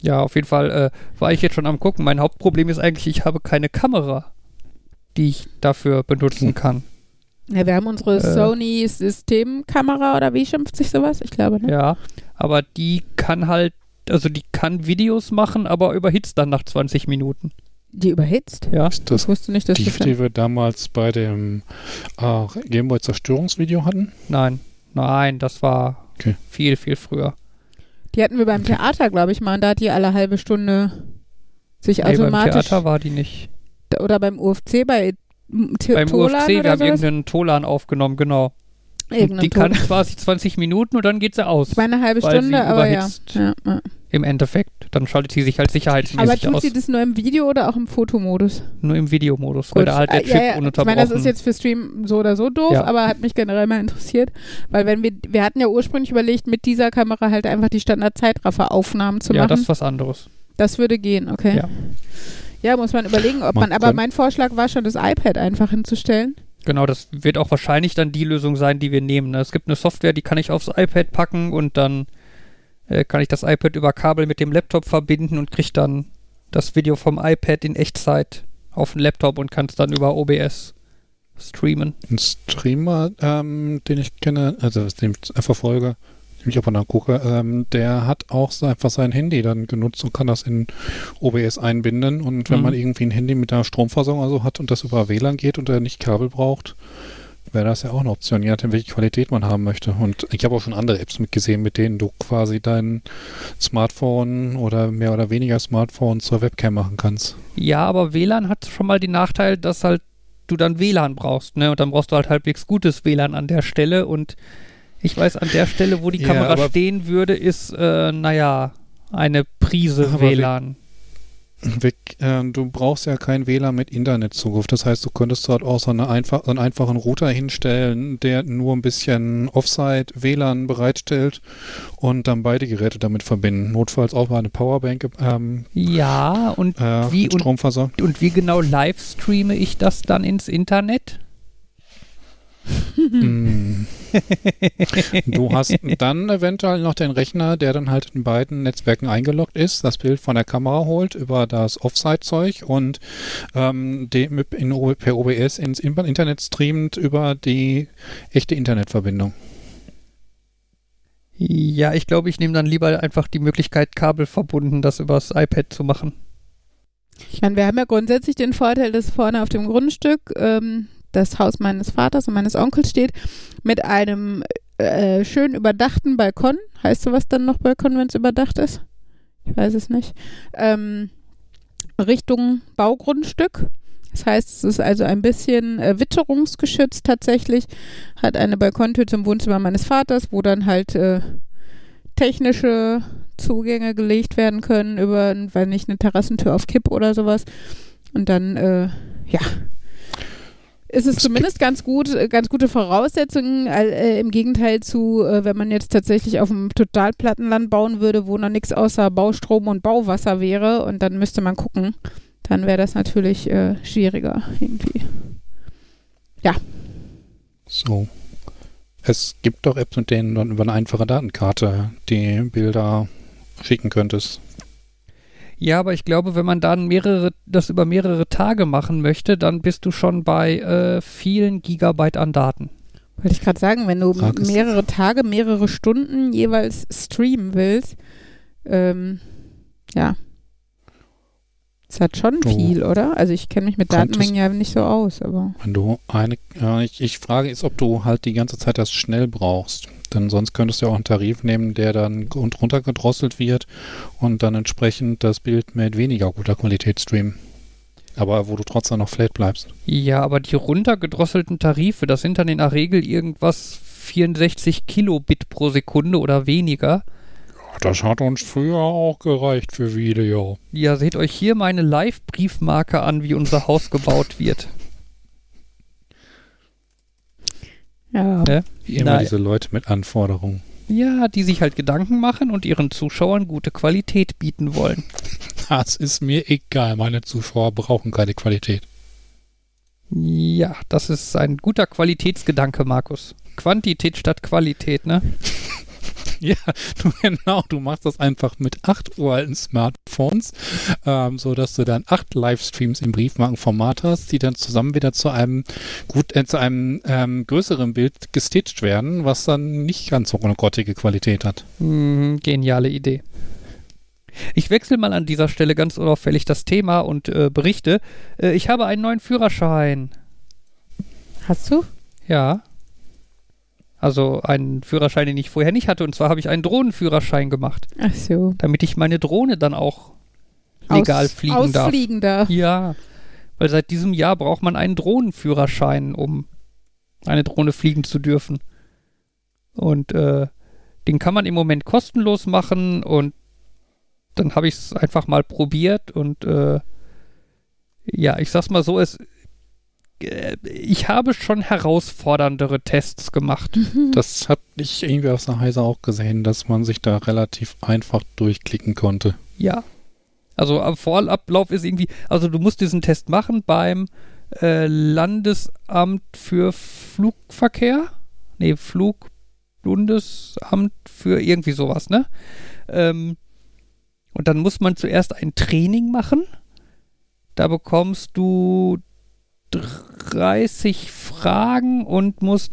Ja, auf jeden Fall äh, war ich jetzt schon am gucken. Mein Hauptproblem ist eigentlich, ich habe keine Kamera, die ich dafür benutzen kann. Ja, wir haben unsere äh, Sony Systemkamera oder wie schimpft sich sowas? Ich glaube, ne? Ja, aber die kann halt, also die kann Videos machen, aber überhitzt dann nach 20 Minuten. Die überhitzt? Ja. Das ich wusste nicht, dass die, das die wir damals bei dem äh, Gameboy Zerstörungsvideo hatten? Nein, nein, das war okay. viel, viel früher. Die hatten wir beim okay. Theater, glaube ich mal, und da hat die alle halbe Stunde sich nee, automatisch. Beim Theater war die nicht. Oder beim UFC bei T Beim Tolan UFC, wir haben irgendeinen Tolan aufgenommen, genau. die kann quasi 20 Minuten und dann geht sie aus. Meine eine halbe Stunde, aber ja. Ja, ja. Im Endeffekt. Dann schaltet sie sich halt sicherheitsmäßig aus. Aber tut sie das nur im Video oder auch im Fotomodus? Nur im Videomodus, weil da halt der Chip ja, ja. ununterbrochen... Ich meine, das ist jetzt für Stream so oder so doof, aber hat mich generell mal interessiert, weil wenn wir, wir hatten ja ursprünglich überlegt, mit dieser Kamera halt einfach die Standard-Zeitrafferaufnahmen zu machen. Ja, das ist was anderes. Das würde gehen, okay. Ja. Ja, muss man überlegen, ob man, man aber mein Vorschlag war schon, das iPad einfach hinzustellen. Genau, das wird auch wahrscheinlich dann die Lösung sein, die wir nehmen. Ne? Es gibt eine Software, die kann ich aufs iPad packen und dann äh, kann ich das iPad über Kabel mit dem Laptop verbinden und kriege dann das Video vom iPad in Echtzeit auf den Laptop und kann es dann über OBS streamen. Ein Streamer, ähm, den ich kenne, also den ich verfolge, wenn ich aber nachgucke, ähm, der hat auch einfach sein Handy dann genutzt und kann das in OBS einbinden. Und wenn mhm. man irgendwie ein Handy mit einer Stromversorgung also hat und das über WLAN geht und er nicht Kabel braucht, wäre das ja auch eine Option, je nachdem, welche Qualität man haben möchte. Und ich habe auch schon andere Apps mitgesehen, mit denen du quasi dein Smartphone oder mehr oder weniger Smartphone zur Webcam machen kannst. Ja, aber WLAN hat schon mal den Nachteil, dass halt du dann WLAN brauchst, ne? Und dann brauchst du halt halbwegs gutes WLAN an der Stelle und ich weiß, an der Stelle, wo die ja, Kamera stehen würde, ist, äh, naja, eine Prise WLAN. Weg, äh, du brauchst ja kein WLAN mit Internetzugriff. Das heißt, du könntest dort auch so, eine einfach, so einen einfachen Router hinstellen, der nur ein bisschen Offside WLAN bereitstellt und dann beide Geräte damit verbinden. Notfalls auch mal eine Powerbank. Ähm, ja, und, äh, wie, und, und wie genau live streame ich das dann ins Internet? Hm. du hast dann eventuell noch den Rechner, der dann halt in beiden Netzwerken eingeloggt ist, das Bild von der Kamera holt über das Offsite-Zeug und ähm, in, per OBS ins Internet streamt über die echte Internetverbindung. Ja, ich glaube, ich nehme dann lieber einfach die Möglichkeit, kabelverbunden das übers iPad zu machen. Ich meine, wir haben ja grundsätzlich den Vorteil, dass vorne auf dem Grundstück ähm, das Haus meines Vaters und meines Onkels steht, mit einem äh, schön überdachten Balkon. Heißt sowas dann noch Balkon, wenn es überdacht ist? Ich weiß es nicht. Ähm, Richtung Baugrundstück. Das heißt, es ist also ein bisschen äh, witterungsgeschützt tatsächlich. Hat eine Balkontür zum Wohnzimmer meines Vaters, wo dann halt äh, technische Zugänge gelegt werden können über, weil nicht eine Terrassentür auf Kipp oder sowas. Und dann, äh, ja, ist es zumindest ganz gut, äh, ganz gute Voraussetzungen, äh, im Gegenteil zu, äh, wenn man jetzt tatsächlich auf einem Totalplattenland bauen würde, wo noch nichts außer Baustrom und Bauwasser wäre und dann müsste man gucken, dann wäre das natürlich äh, schwieriger irgendwie. Ja. So. Es gibt doch Apps, mit denen du über eine einfache Datenkarte die Bilder schicken könntest. Ja, aber ich glaube, wenn man dann mehrere, das über mehrere Tage machen möchte, dann bist du schon bei äh, vielen Gigabyte an Daten. Wollte ich gerade sagen, wenn du mehrere Tage, mehrere Stunden jeweils streamen willst, ähm, ja. Das hat schon du viel, oder? Also ich kenne mich mit Datenmengen ja nicht so aus, aber. Wenn du eine, ja, ich, ich frage ist, ob du halt die ganze Zeit das schnell brauchst. Denn sonst könntest du ja auch einen Tarif nehmen, der dann runtergedrosselt wird und dann entsprechend das Bild mit weniger guter Qualität streamen. Aber wo du trotzdem noch flat bleibst. Ja, aber die runtergedrosselten Tarife, das sind dann in der Regel irgendwas 64 Kilobit pro Sekunde oder weniger. Das hat uns früher auch gereicht für Video. Ja, seht euch hier meine Live-Briefmarke an, wie unser Haus gebaut wird. Ja. Ne? Wie immer Nein. diese Leute mit Anforderungen. Ja, die sich halt Gedanken machen und ihren Zuschauern gute Qualität bieten wollen. Das ist mir egal. Meine Zuschauer brauchen keine Qualität. Ja, das ist ein guter Qualitätsgedanke, Markus. Quantität statt Qualität, ne? ja, du, genau, du machst das einfach mit acht uralten Smartphones, ähm, so dass du dann acht Livestreams im Briefmarkenformat hast, die dann zusammen wieder zu einem gut, äh, zu einem ähm, größeren Bild gestitcht werden, was dann nicht ganz so eine grottige Qualität hat. Mm, geniale Idee. Ich wechsle mal an dieser Stelle ganz unauffällig das Thema und äh, berichte. Äh, ich habe einen neuen Führerschein. Hast du? Ja. Also einen Führerschein, den ich vorher nicht hatte. Und zwar habe ich einen Drohnenführerschein gemacht. Ach so. Damit ich meine Drohne dann auch legal Aus, fliegen darf. Ausfliegen darf. Ja. Weil seit diesem Jahr braucht man einen Drohnenführerschein, um eine Drohne fliegen zu dürfen. Und äh, den kann man im Moment kostenlos machen und dann habe ich es einfach mal probiert und äh, ja, ich sag's mal so, es ich habe schon herausforderndere Tests gemacht. Mhm. Das habe ich irgendwie aus der Heise auch gesehen, dass man sich da relativ einfach durchklicken konnte. Ja. Also am Vorablauf ist irgendwie, also du musst diesen Test machen beim äh, Landesamt für Flugverkehr. Nee, Flugbundesamt für irgendwie sowas, ne? Ähm, und dann muss man zuerst ein Training machen. Da bekommst du 30 Fragen und musst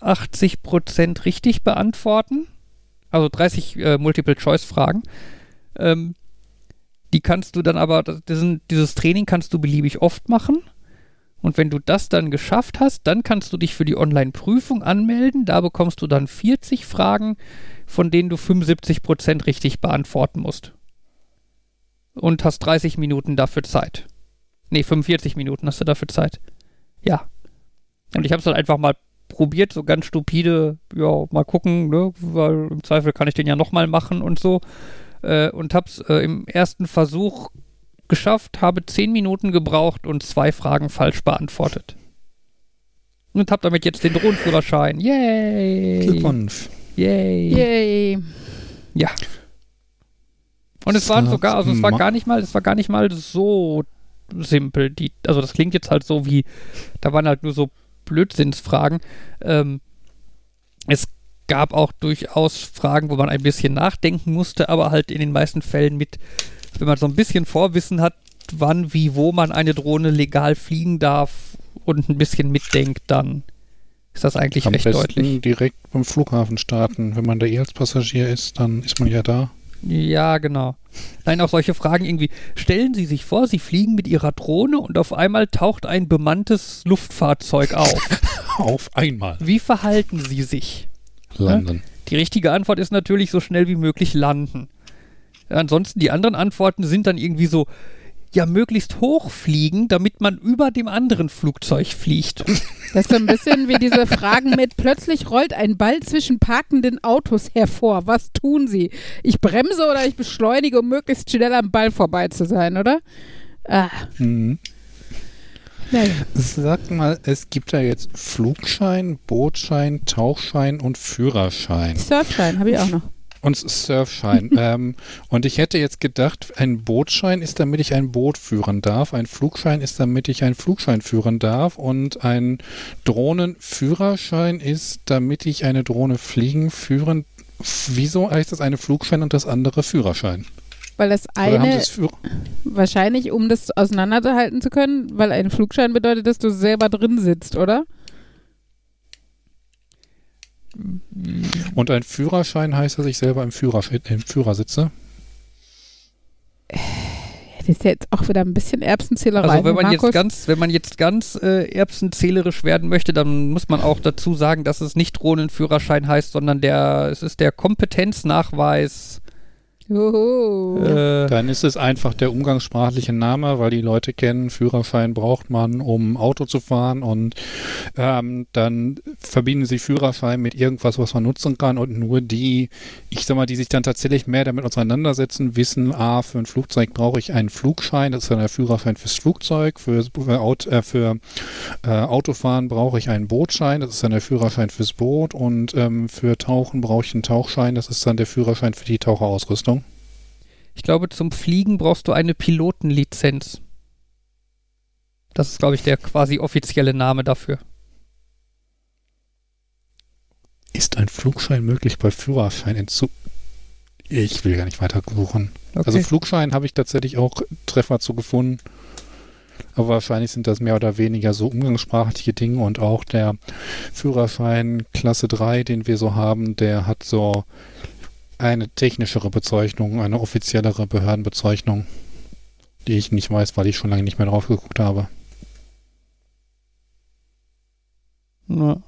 80 Prozent richtig beantworten. Also 30 äh, Multiple-Choice-Fragen. Ähm, die kannst du dann aber, diesen, dieses Training kannst du beliebig oft machen. Und wenn du das dann geschafft hast, dann kannst du dich für die Online-Prüfung anmelden. Da bekommst du dann 40 Fragen, von denen du 75 Prozent richtig beantworten musst. Und hast 30 Minuten dafür Zeit. Nee, 45 Minuten hast du dafür Zeit. Ja. Und ich habe es dann einfach mal probiert, so ganz stupide, ja, mal gucken, ne, weil im Zweifel kann ich den ja nochmal machen und so. Äh, und hab's äh, im ersten Versuch geschafft, habe 10 Minuten gebraucht und zwei Fragen falsch beantwortet. Und hab damit jetzt den Drohnenführerschein. Yay! Glückwunsch. Yay! Yay! Ja. Und es waren sogar, also es war gar nicht mal, es war gar nicht mal so simpel. Die, also das klingt jetzt halt so wie, da waren halt nur so Blödsinnsfragen. Ähm, es gab auch durchaus Fragen, wo man ein bisschen nachdenken musste, aber halt in den meisten Fällen mit, wenn man so ein bisschen Vorwissen hat, wann, wie, wo man eine Drohne legal fliegen darf und ein bisschen mitdenkt, dann ist das eigentlich Am recht besten deutlich. direkt beim Flughafen starten. Wenn man da eh als Passagier ist, dann ist man ja da. Ja, genau. Nein, auch solche Fragen irgendwie. Stellen Sie sich vor, Sie fliegen mit Ihrer Drohne und auf einmal taucht ein bemanntes Luftfahrzeug auf. auf einmal. Wie verhalten Sie sich? Landen. Ja? Die richtige Antwort ist natürlich so schnell wie möglich landen. Ansonsten die anderen Antworten sind dann irgendwie so, ja möglichst hoch fliegen, damit man über dem anderen Flugzeug fliegt. Das ist so ein bisschen wie diese Fragen mit, plötzlich rollt ein Ball zwischen parkenden Autos hervor. Was tun Sie? Ich bremse oder ich beschleunige, um möglichst schnell am Ball vorbei zu sein, oder? Ah. Mhm. Naja. Sag mal, es gibt ja jetzt Flugschein, Bootschein, Tauchschein und Führerschein. Surfschein habe ich auch noch. Und Surfschein. ähm, und ich hätte jetzt gedacht, ein Bootschein ist, damit ich ein Boot führen darf. Ein Flugschein ist, damit ich einen Flugschein führen darf. Und ein Drohnenführerschein ist, damit ich eine Drohne fliegen, führen. Wieso heißt das eine Flugschein und das andere Führerschein? Weil das eine wahrscheinlich, um das auseinanderhalten zu können, weil ein Flugschein bedeutet, dass du selber drin sitzt, oder? Und ein Führerschein heißt, dass ich selber im, Führerschein, im Führer sitze? Das ist jetzt auch wieder ein bisschen Erbsenzählerei. Also wenn man Markus. jetzt ganz, wenn man jetzt ganz äh, erbsenzählerisch werden möchte, dann muss man auch dazu sagen, dass es nicht Drohnenführerschein heißt, sondern der, es ist der Kompetenznachweis äh, Dann ist es einfach der umgangssprachliche Name, weil die Leute kennen, Führerschein braucht man, um Auto zu fahren und ähm, dann verbinden sie Führerschein mit irgendwas, was man nutzen kann und nur die, ich sag mal, die sich dann tatsächlich mehr damit auseinandersetzen, wissen, ah, für ein Flugzeug brauche ich einen Flugschein, das ist dann der Führerschein fürs Flugzeug, für, für, Auto, äh, für äh, Autofahren brauche ich einen Bootschein, das ist dann der Führerschein fürs Boot und ähm, für Tauchen brauche ich einen Tauchschein, das ist dann der Führerschein für die Taucherausrüstung. Ich glaube, zum Fliegen brauchst du eine Pilotenlizenz. Das ist, glaube ich, der quasi offizielle Name dafür. Ist ein Flugschein möglich bei Führerscheinentzug? Ich will gar nicht weiter suchen. Okay. Also Flugschein habe ich tatsächlich auch Treffer zu gefunden. Aber wahrscheinlich sind das mehr oder weniger so umgangssprachliche Dinge und auch der Führerschein Klasse 3, den wir so haben, der hat so eine technischere Bezeichnung, eine offiziellere Behördenbezeichnung, die ich nicht weiß, weil ich schon lange nicht mehr drauf geguckt habe. Ja.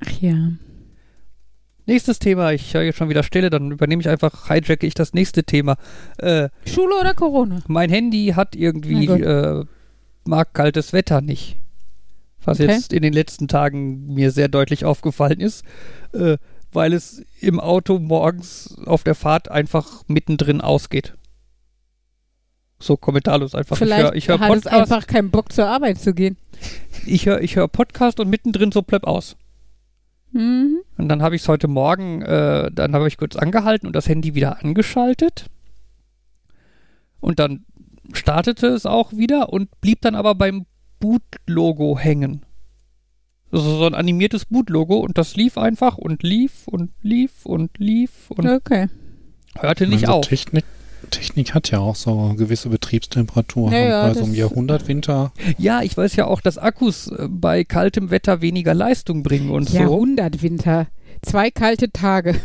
Ach ja. Nächstes Thema, ich höre jetzt schon wieder Stille, dann übernehme ich einfach, hijacke ich das nächste Thema. Äh, Schule oder Corona? Mein Handy hat irgendwie, äh, mag kaltes Wetter nicht. Was okay. jetzt in den letzten Tagen mir sehr deutlich aufgefallen ist. Äh, weil es im Auto morgens auf der Fahrt einfach mittendrin ausgeht. So kommentarlos einfach. Vielleicht ich hör, ich hör hat es einfach keinen Bock zur Arbeit zu gehen. Ich höre ich hör Podcast und mittendrin so plepp aus. Mhm. Und dann habe ich es heute Morgen, äh, dann habe ich kurz angehalten und das Handy wieder angeschaltet. Und dann startete es auch wieder und blieb dann aber beim Boot-Logo hängen. Also so ein animiertes Boot-Logo und das lief einfach und lief und lief und lief und okay. hörte nicht also auf. Technik, Technik hat ja auch so gewisse Betriebstemperaturen. Ja, ja, also im Jahrhundertwinter. Ja, ich weiß ja auch, dass Akkus äh, bei kaltem Wetter weniger Leistung bringen und so. Jahrhundertwinter. Zwei kalte Tage.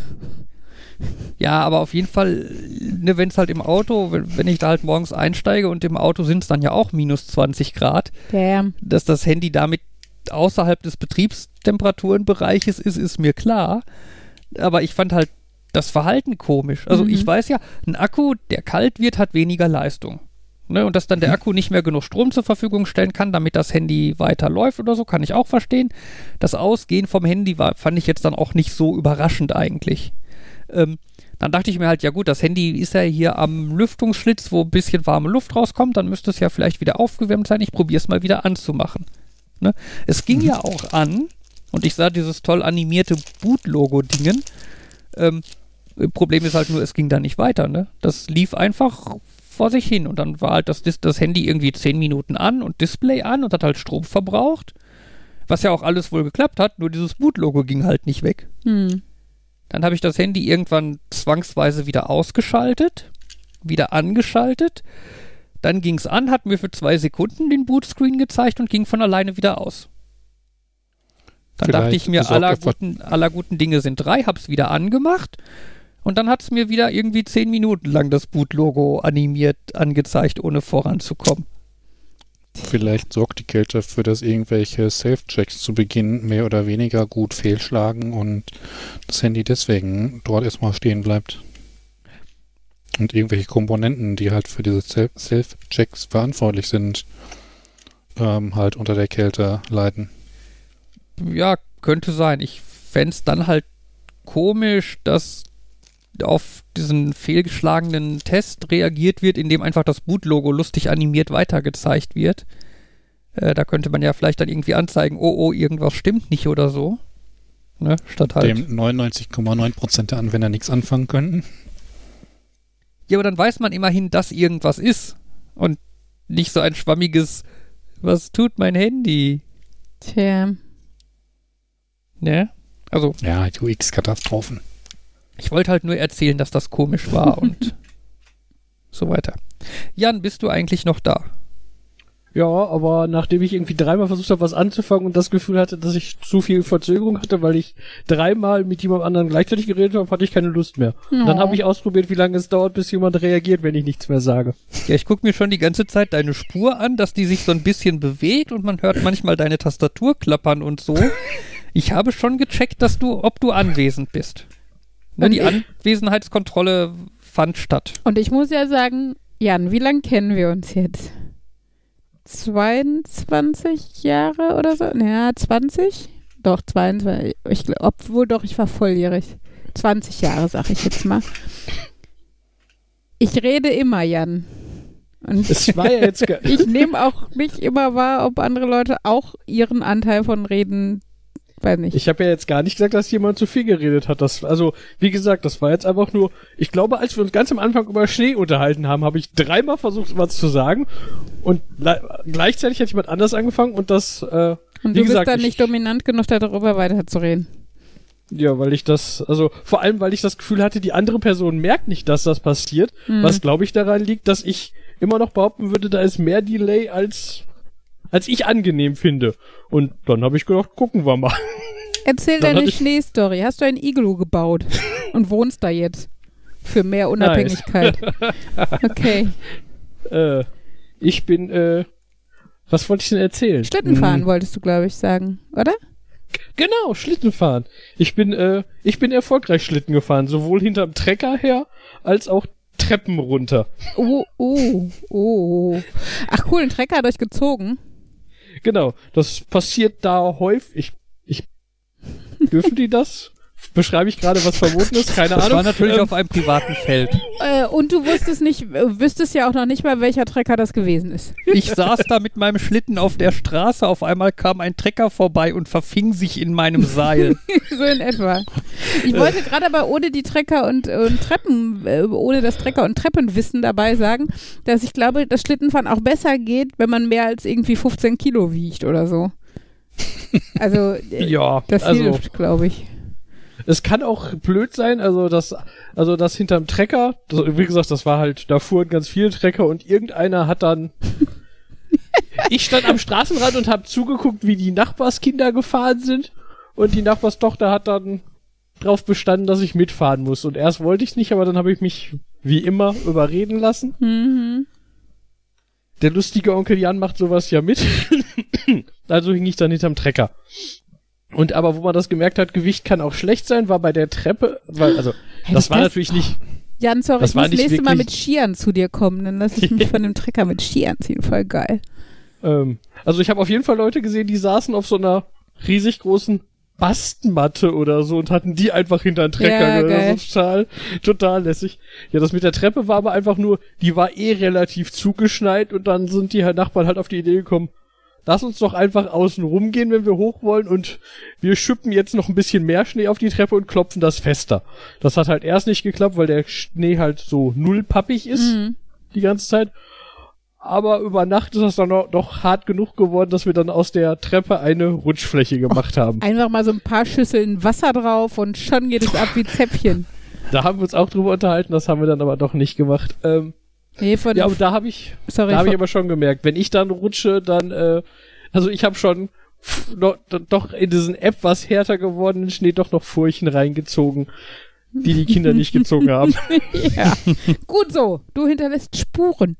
Ja, aber auf jeden Fall, ne, wenn es halt im Auto, wenn, wenn, ich da halt morgens einsteige und im Auto sind es dann ja auch minus 20 Grad, Damn. dass das Handy damit außerhalb des Betriebstemperaturenbereiches ist, ist mir klar. Aber ich fand halt das Verhalten komisch. Also mhm. ich weiß ja, ein Akku, der kalt wird, hat weniger Leistung. Ne, und dass dann der mhm. Akku nicht mehr genug Strom zur Verfügung stellen kann, damit das Handy weiterläuft oder so, kann ich auch verstehen. Das Ausgehen vom Handy war, fand ich jetzt dann auch nicht so überraschend eigentlich. Ähm, dann dachte ich mir halt, ja gut, das Handy ist ja hier am Lüftungsschlitz, wo ein bisschen warme Luft rauskommt, dann müsste es ja vielleicht wieder aufgewärmt sein. Ich probiere es mal wieder anzumachen. Ne? Es ging mhm. ja auch an, und ich sah dieses toll animierte Boot-Logo-Dingen. Ähm, Problem ist halt nur, es ging da nicht weiter. Ne? Das lief einfach vor sich hin und dann war halt das, das Handy irgendwie 10 Minuten an und Display an und hat halt Strom verbraucht. Was ja auch alles wohl geklappt hat, nur dieses Boot-Logo ging halt nicht weg. Hm. Dann habe ich das Handy irgendwann zwangsweise wieder ausgeschaltet, wieder angeschaltet dann ging es an, hat mir für zwei Sekunden den Bootscreen gezeigt und ging von alleine wieder aus. Dann Vielleicht dachte ich mir, aller guten, aller guten Dinge sind drei, hab's wieder angemacht Und dann hat es mir wieder irgendwie zehn Minuten lang das Boot-Logo animiert angezeigt, ohne voranzukommen. Vielleicht sorgt die Kälte dafür, dass irgendwelche Safe-Checks zu Beginn mehr oder weniger gut fehlschlagen und das Handy deswegen dort erstmal stehen bleibt. Und irgendwelche Komponenten, die halt für diese Self-Checks verantwortlich sind, ähm, halt unter der Kälte leiden. Ja, könnte sein. Ich fände es dann halt komisch, dass auf diesen fehlgeschlagenen Test reagiert wird, indem einfach das Boot-Logo lustig animiert weitergezeigt wird. Äh, da könnte man ja vielleicht dann irgendwie anzeigen, oh, oh, irgendwas stimmt nicht oder so. Ne? Statt halt. Dem 99,9% der Anwender nichts anfangen könnten. Ja, aber dann weiß man immerhin, dass irgendwas ist. Und nicht so ein schwammiges, was tut mein Handy? Tja. Ne? Also. Ja, UX-Katastrophen. Ich wollte halt nur erzählen, dass das komisch war und so weiter. Jan, bist du eigentlich noch da? Ja, aber nachdem ich irgendwie dreimal versucht habe, was anzufangen und das Gefühl hatte, dass ich zu viel Verzögerung hatte, weil ich dreimal mit jemand anderem gleichzeitig geredet habe, hatte ich keine Lust mehr. Und dann habe ich ausprobiert, wie lange es dauert, bis jemand reagiert, wenn ich nichts mehr sage. Ja, ich gucke mir schon die ganze Zeit deine Spur an, dass die sich so ein bisschen bewegt und man hört manchmal deine Tastatur klappern und so. Ich habe schon gecheckt, dass du, ob du anwesend bist. Ne, die Anwesenheitskontrolle fand statt. Und ich muss ja sagen, Jan, wie lange kennen wir uns jetzt? 22 Jahre oder so? Naja, 20? Doch, 22. Ich, obwohl doch, ich war volljährig. 20 Jahre, sag ich jetzt mal. Ich rede immer, Jan. Und das war ja jetzt ich nehme auch nicht immer wahr, ob andere Leute auch ihren Anteil von Reden Weiß nicht. Ich habe ja jetzt gar nicht gesagt, dass jemand zu viel geredet hat. Das, also, wie gesagt, das war jetzt einfach nur, ich glaube, als wir uns ganz am Anfang über Schnee unterhalten haben, habe ich dreimal versucht, was zu sagen. Und gleichzeitig hat jemand anders angefangen und das, äh, Und du gesagt, bist dann nicht dominant genug, darüber weiterzureden. Ja, weil ich das, also vor allem, weil ich das Gefühl hatte, die andere Person merkt nicht, dass das passiert. Mhm. Was glaube ich daran liegt, dass ich immer noch behaupten würde, da ist mehr Delay als als ich angenehm finde. Und dann habe ich gedacht, gucken wir mal. Erzähl dann deine Schneestory. Hast du ein Iglu gebaut und wohnst da jetzt? Für mehr Unabhängigkeit. okay. Äh, ich bin, äh, was wollte ich denn erzählen? Schlittenfahren hm. wolltest du, glaube ich, sagen, oder? Genau, Schlittenfahren. Ich bin, äh, ich bin erfolgreich Schlitten gefahren, sowohl hinterm Trecker her als auch Treppen runter. Oh, oh, oh. Ach cool, ein Trecker hat euch gezogen. Genau, das passiert da häufig. Ich, ich dürfen die das? Beschreibe ich gerade was Verbotenes? Keine das Ahnung. Das war natürlich ähm, auf einem privaten Feld. Äh, und du wusstest nicht, äh, wüsstest ja auch noch nicht mal, welcher Trecker das gewesen ist. Ich saß da mit meinem Schlitten auf der Straße. Auf einmal kam ein Trecker vorbei und verfing sich in meinem Seil. so in etwa. Ich wollte gerade aber ohne die Trecker und, und Treppen, äh, ohne das Trecker und Treppenwissen dabei sagen, dass ich glaube, das Schlittenfahren auch besser geht, wenn man mehr als irgendwie 15 Kilo wiegt oder so. Also, äh, ja, das also, hilft, glaube ich. Es kann auch blöd sein, also das, also das hinterm Trecker, das, wie gesagt, das war halt, da fuhren ganz viele Trecker und irgendeiner hat dann ich stand am Straßenrand und habe zugeguckt, wie die Nachbarskinder gefahren sind. Und die Nachbarstochter hat dann drauf bestanden, dass ich mitfahren muss. Und erst wollte ich nicht, aber dann habe ich mich wie immer überreden lassen. Mhm. Der lustige Onkel Jan macht sowas ja mit. also hing ich dann hinterm Trecker. Und aber wo man das gemerkt hat, Gewicht kann auch schlecht sein, war bei der Treppe, weil, also, hey, das, das war natürlich nicht. Jan, sorry, ich muss nächste Mal mit Skiern zu dir kommen, dann lass ich mich von dem Trecker mit Skiern ziehen, voll geil. Ähm, also ich habe auf jeden Fall Leute gesehen, die saßen auf so einer riesig großen Bastenmatte oder so und hatten die einfach hinter den Trecker. Ja. Das total, total lässig. Ja, das mit der Treppe war aber einfach nur, die war eh relativ zugeschneit und dann sind die halt Nachbarn halt auf die Idee gekommen, Lass uns doch einfach außen rumgehen, wenn wir hoch wollen und wir schippen jetzt noch ein bisschen mehr Schnee auf die Treppe und klopfen das fester. Das hat halt erst nicht geklappt, weil der Schnee halt so nullpappig ist mhm. die ganze Zeit. Aber über Nacht ist das dann doch hart genug geworden, dass wir dann aus der Treppe eine Rutschfläche gemacht haben. Einfach mal so ein paar Schüsseln Wasser drauf und schon geht es ab wie Zäpfchen. Da haben wir uns auch drüber unterhalten, das haben wir dann aber doch nicht gemacht. Ähm, Nee, von ja, aber da habe ich, sorry, da habe ich aber schon gemerkt, wenn ich dann rutsche, dann, äh, also ich habe schon noch, doch in diesen App was härter gewordenen Schnee doch noch Furchen reingezogen. die die Kinder nicht gezogen haben. ja, gut so. Du hinterlässt Spuren.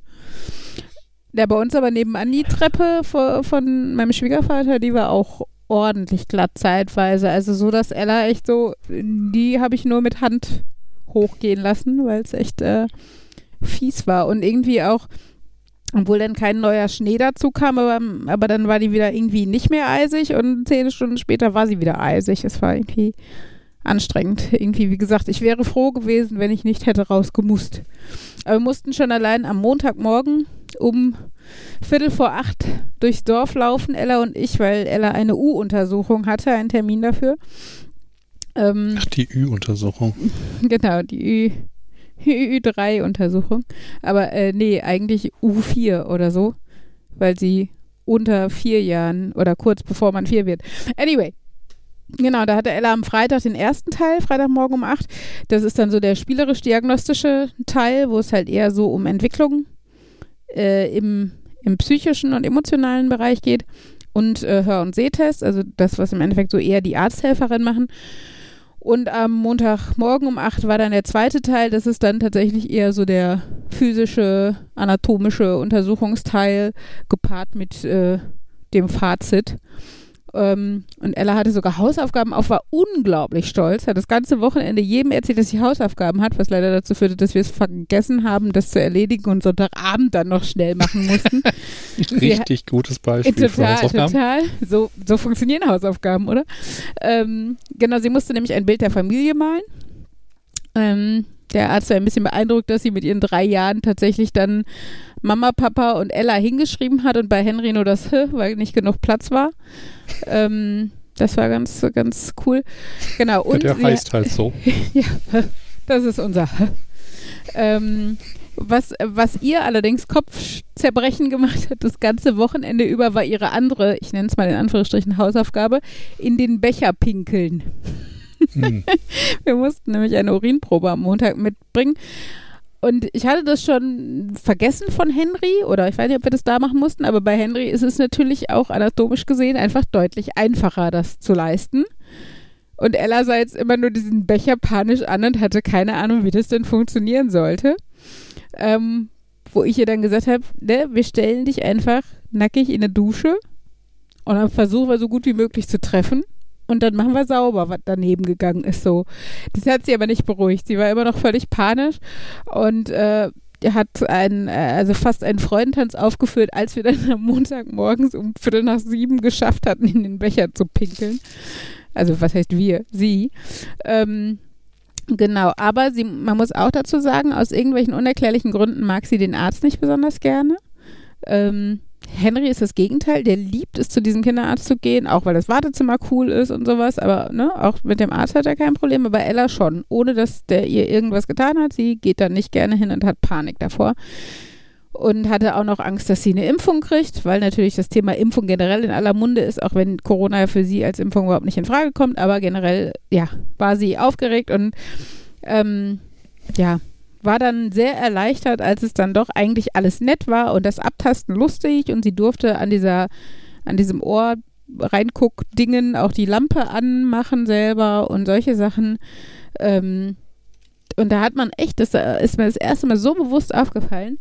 Ja, bei uns aber nebenan die Treppe von, von meinem Schwiegervater, die war auch ordentlich glatt zeitweise. Also so, dass Ella echt so, die habe ich nur mit Hand hochgehen lassen, weil es echt äh, fies war. Und irgendwie auch, obwohl dann kein neuer Schnee dazu kam, aber, aber dann war die wieder irgendwie nicht mehr eisig und zehn Stunden später war sie wieder eisig. Es war irgendwie anstrengend. Irgendwie, wie gesagt, ich wäre froh gewesen, wenn ich nicht hätte rausgemusst. Aber wir mussten schon allein am Montagmorgen um Viertel vor acht durchs Dorf laufen, Ella und ich, weil Ella eine U-Untersuchung hatte, einen Termin dafür. Ähm, Ach, die Ü-Untersuchung. Genau, die Ü. Ü3-Untersuchung. Aber äh, nee, eigentlich U4 oder so, weil sie unter vier Jahren oder kurz bevor man vier wird. Anyway, Genau, da hatte Ella am Freitag den ersten Teil, Freitagmorgen um acht. Das ist dann so der spielerisch-diagnostische Teil, wo es halt eher so um Entwicklung äh, im, im psychischen und emotionalen Bereich geht und äh, Hör- und Sehtest, also das, was im Endeffekt so eher die Arzthelferin machen. Und am Montagmorgen um 8 war dann der zweite Teil. Das ist dann tatsächlich eher so der physische, anatomische Untersuchungsteil, gepaart mit äh, dem Fazit. Ähm, und Ella hatte sogar Hausaufgaben auf, war unglaublich stolz, hat das ganze Wochenende jedem erzählt, dass sie Hausaufgaben hat, was leider dazu führte, dass wir es vergessen haben, das zu erledigen und Sonntagabend dann noch schnell machen mussten. Richtig gutes Beispiel total, für Hausaufgaben. Total, so, so funktionieren Hausaufgaben, oder? Ähm, genau, sie musste nämlich ein Bild der Familie malen. Ähm, der Arzt war ein bisschen beeindruckt, dass sie mit ihren drei Jahren tatsächlich dann Mama, Papa und Ella hingeschrieben hat und bei Henry nur das H, weil nicht genug Platz war. Ähm, das war ganz, ganz cool. Genau. Und ja, der heißt halt so. ja, das ist unser H. Ähm, was, was ihr allerdings Kopfzerbrechen gemacht hat, das ganze Wochenende über, war ihre andere, ich nenne es mal in Anführungsstrichen Hausaufgabe, in den Becher pinkeln. Hm. Wir mussten nämlich eine Urinprobe am Montag mitbringen. Und ich hatte das schon vergessen von Henry, oder ich weiß nicht, ob wir das da machen mussten, aber bei Henry ist es natürlich auch anatomisch gesehen einfach deutlich einfacher, das zu leisten. Und Ella sah jetzt immer nur diesen Becher panisch an und hatte keine Ahnung, wie das denn funktionieren sollte. Ähm, wo ich ihr dann gesagt habe, ne, wir stellen dich einfach nackig in eine Dusche und dann versuchen wir so gut wie möglich zu treffen und dann machen wir sauber, was daneben gegangen ist. So. Das hat sie aber nicht beruhigt. Sie war immer noch völlig panisch und äh, hat ein, äh, also fast einen Freudentanz aufgeführt, als wir dann am Montagmorgens um Viertel nach sieben geschafft hatten, in den Becher zu pinkeln. Also was heißt wir? Sie. Ähm, Genau, aber sie, man muss auch dazu sagen, aus irgendwelchen unerklärlichen Gründen mag sie den Arzt nicht besonders gerne. Ähm, Henry ist das Gegenteil, der liebt es, zu diesem Kinderarzt zu gehen, auch weil das Wartezimmer cool ist und sowas, aber ne, auch mit dem Arzt hat er kein Problem, aber Ella schon, ohne dass der ihr irgendwas getan hat. Sie geht dann nicht gerne hin und hat Panik davor. Und hatte auch noch Angst, dass sie eine Impfung kriegt, weil natürlich das Thema Impfung generell in aller Munde ist, auch wenn Corona für sie als Impfung überhaupt nicht in Frage kommt. Aber generell, ja, war sie aufgeregt und ähm, ja, war dann sehr erleichtert, als es dann doch eigentlich alles nett war und das Abtasten lustig und sie durfte an dieser, an diesem Ohr reinguck-Dingen auch die Lampe anmachen selber und solche Sachen. Ähm, und da hat man echt, das ist mir das erste Mal so bewusst aufgefallen,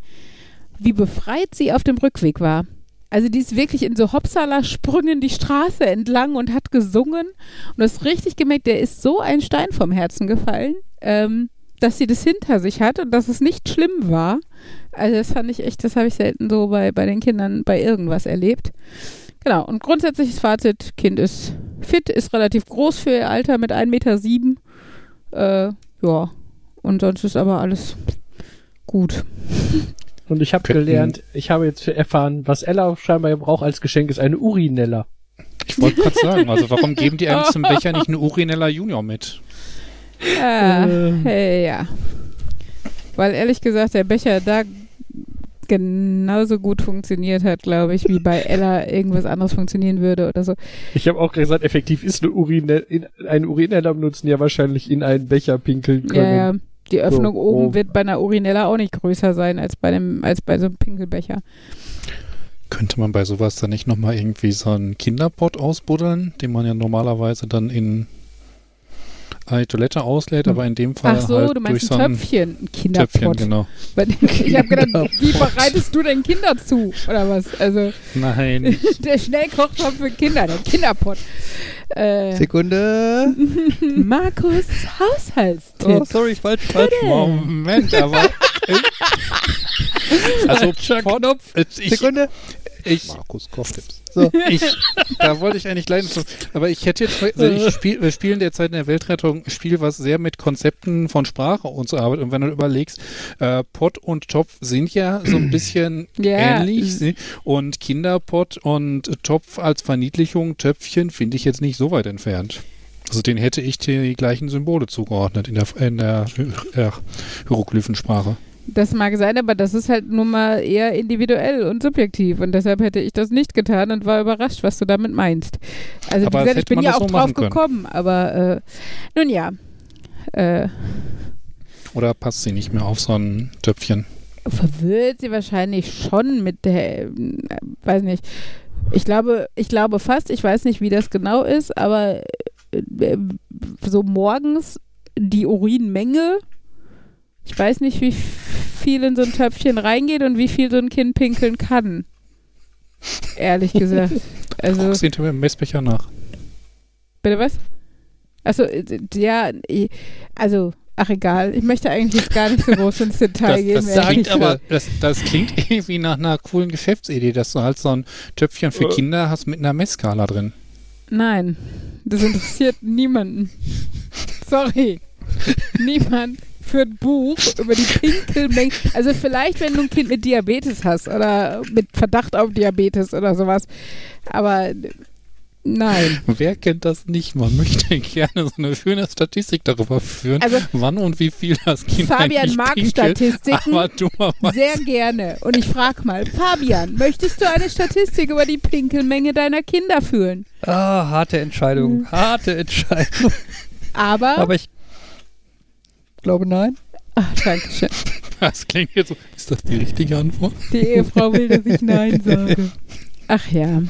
wie befreit sie auf dem Rückweg war. Also die ist wirklich in so Hopsala-Sprüngen die Straße entlang und hat gesungen. Und du hast richtig gemerkt, der ist so ein Stein vom Herzen gefallen. Ähm, dass sie das hinter sich hat und dass es nicht schlimm war. Also das fand ich echt, das habe ich selten so bei, bei den Kindern bei irgendwas erlebt. Genau, und grundsätzliches Fazit, Kind ist fit, ist relativ groß für ihr Alter mit 1,7 Meter. Sieben. Äh, ja, und sonst ist aber alles gut. Und ich habe gelernt, ich habe jetzt erfahren, was Ella scheinbar braucht als Geschenk, ist eine Urinella. Ich wollte gerade sagen, also warum geben die eigentlich zum Becher nicht eine Urinella Junior mit? Äh, hey, ja. Weil ehrlich gesagt, der Becher da genauso gut funktioniert hat, glaube ich, wie bei Ella irgendwas anderes funktionieren würde oder so. Ich habe auch gesagt, effektiv ist eine Urinelle, ein Urineller benutzen ja wahrscheinlich in einen Becher pinkeln können. Ja, ja. Die Öffnung so, oben oh. wird bei einer Urinella auch nicht größer sein als bei dem, als bei so einem Pinkelbecher. Könnte man bei sowas dann nicht nochmal irgendwie so einen Kinderpott ausbuddeln, den man ja normalerweise dann in die Toilette auslädt, aber in dem Fall Ach so, halt du meinst ein Töpfchen, ein Töpfchen, Kinderpott. genau. Ich habe gedacht, wie bereitest du denn Kinder zu? Oder was? Also Nein. der Schnellkochtopf für Kinder, der Kinderpott. Äh, Sekunde. Markus Haushaltstipp. Oh, sorry, falsch, falsch. Moment, aber. also, Falscher Knopf. ich, Sekunde. ich, Markus Kochtipps. So. Ich, da wollte ich eigentlich leiden. Aber ich hätte jetzt, also ich spiel, wir spielen derzeit in der Weltrettung ein Spiel, was sehr mit Konzepten von Sprache und so arbeitet. Und wenn du überlegst, äh, Pott und Topf sind ja so ein bisschen Ja. ähnlich. sie- Und Kinderpott und Topf als Verniedlichung, Töpfchen, finde ich jetzt nicht so weit entfernt. Also den hätte ich die gleichen Symbole zugeordnet in der, in der äh, Hieroglyphensprache. Das mag sein, aber das ist halt nun mal eher individuell und subjektiv und deshalb hätte ich das nicht getan und war überrascht, was du damit meinst. Also Aber wie gesagt, ich bin ja auch so drauf gekommen, aber äh, nun ja. Äh, Oder passt sie nicht mehr auf so ein Töpfchen? verwirrt sie wahrscheinlich schon mit der, äh, weiß nicht. Ich glaube, ich glaube fast, ich weiß nicht, wie das genau ist, aber äh, so morgens die Urinmenge, ich weiß nicht, wie viel in so ein Töpfchen reingeht und wie viel so ein Kind pinkeln kann. Ehrlich gesagt. Also, Guckst hinter mir im Messbecher nach. bitte was? Achso, äh, ja, also, ach egal. Ich möchte eigentlich jetzt gar nicht so groß ins Detail Das, gehen. das, klingt aber, das, das klingt irgendwie nach einer coolen Geschäftsidee, dass du halt so ein Töpfchen für Äh. Kinder hast mit einer Messskala drin. Nein, das interessiert niemanden. Sorry. Niemand führt Buch über die Pinkelmenge. Also vielleicht, wenn du ein Kind mit Diabetes hast oder mit Verdacht auf Diabetes oder sowas. Aber nein. Wer kennt das nicht? Man möchte gerne so eine schöne Statistik darüber führen, Also wann und wie viel das Kind Fabian mag pinkelt, Statistiken. Sehr gerne. Und ich frage mal, Fabian, möchtest du eine Statistik über die Pinkelmenge deiner Kinder führen? Ah, harte Entscheidung. Harte Entscheidung. Aber, Aber ich glaube nein. ach, danke schön. das klingt jetzt so. Ist das die richtige Antwort? Die Ehefrau will, dass ich Nein sage. Ach ja.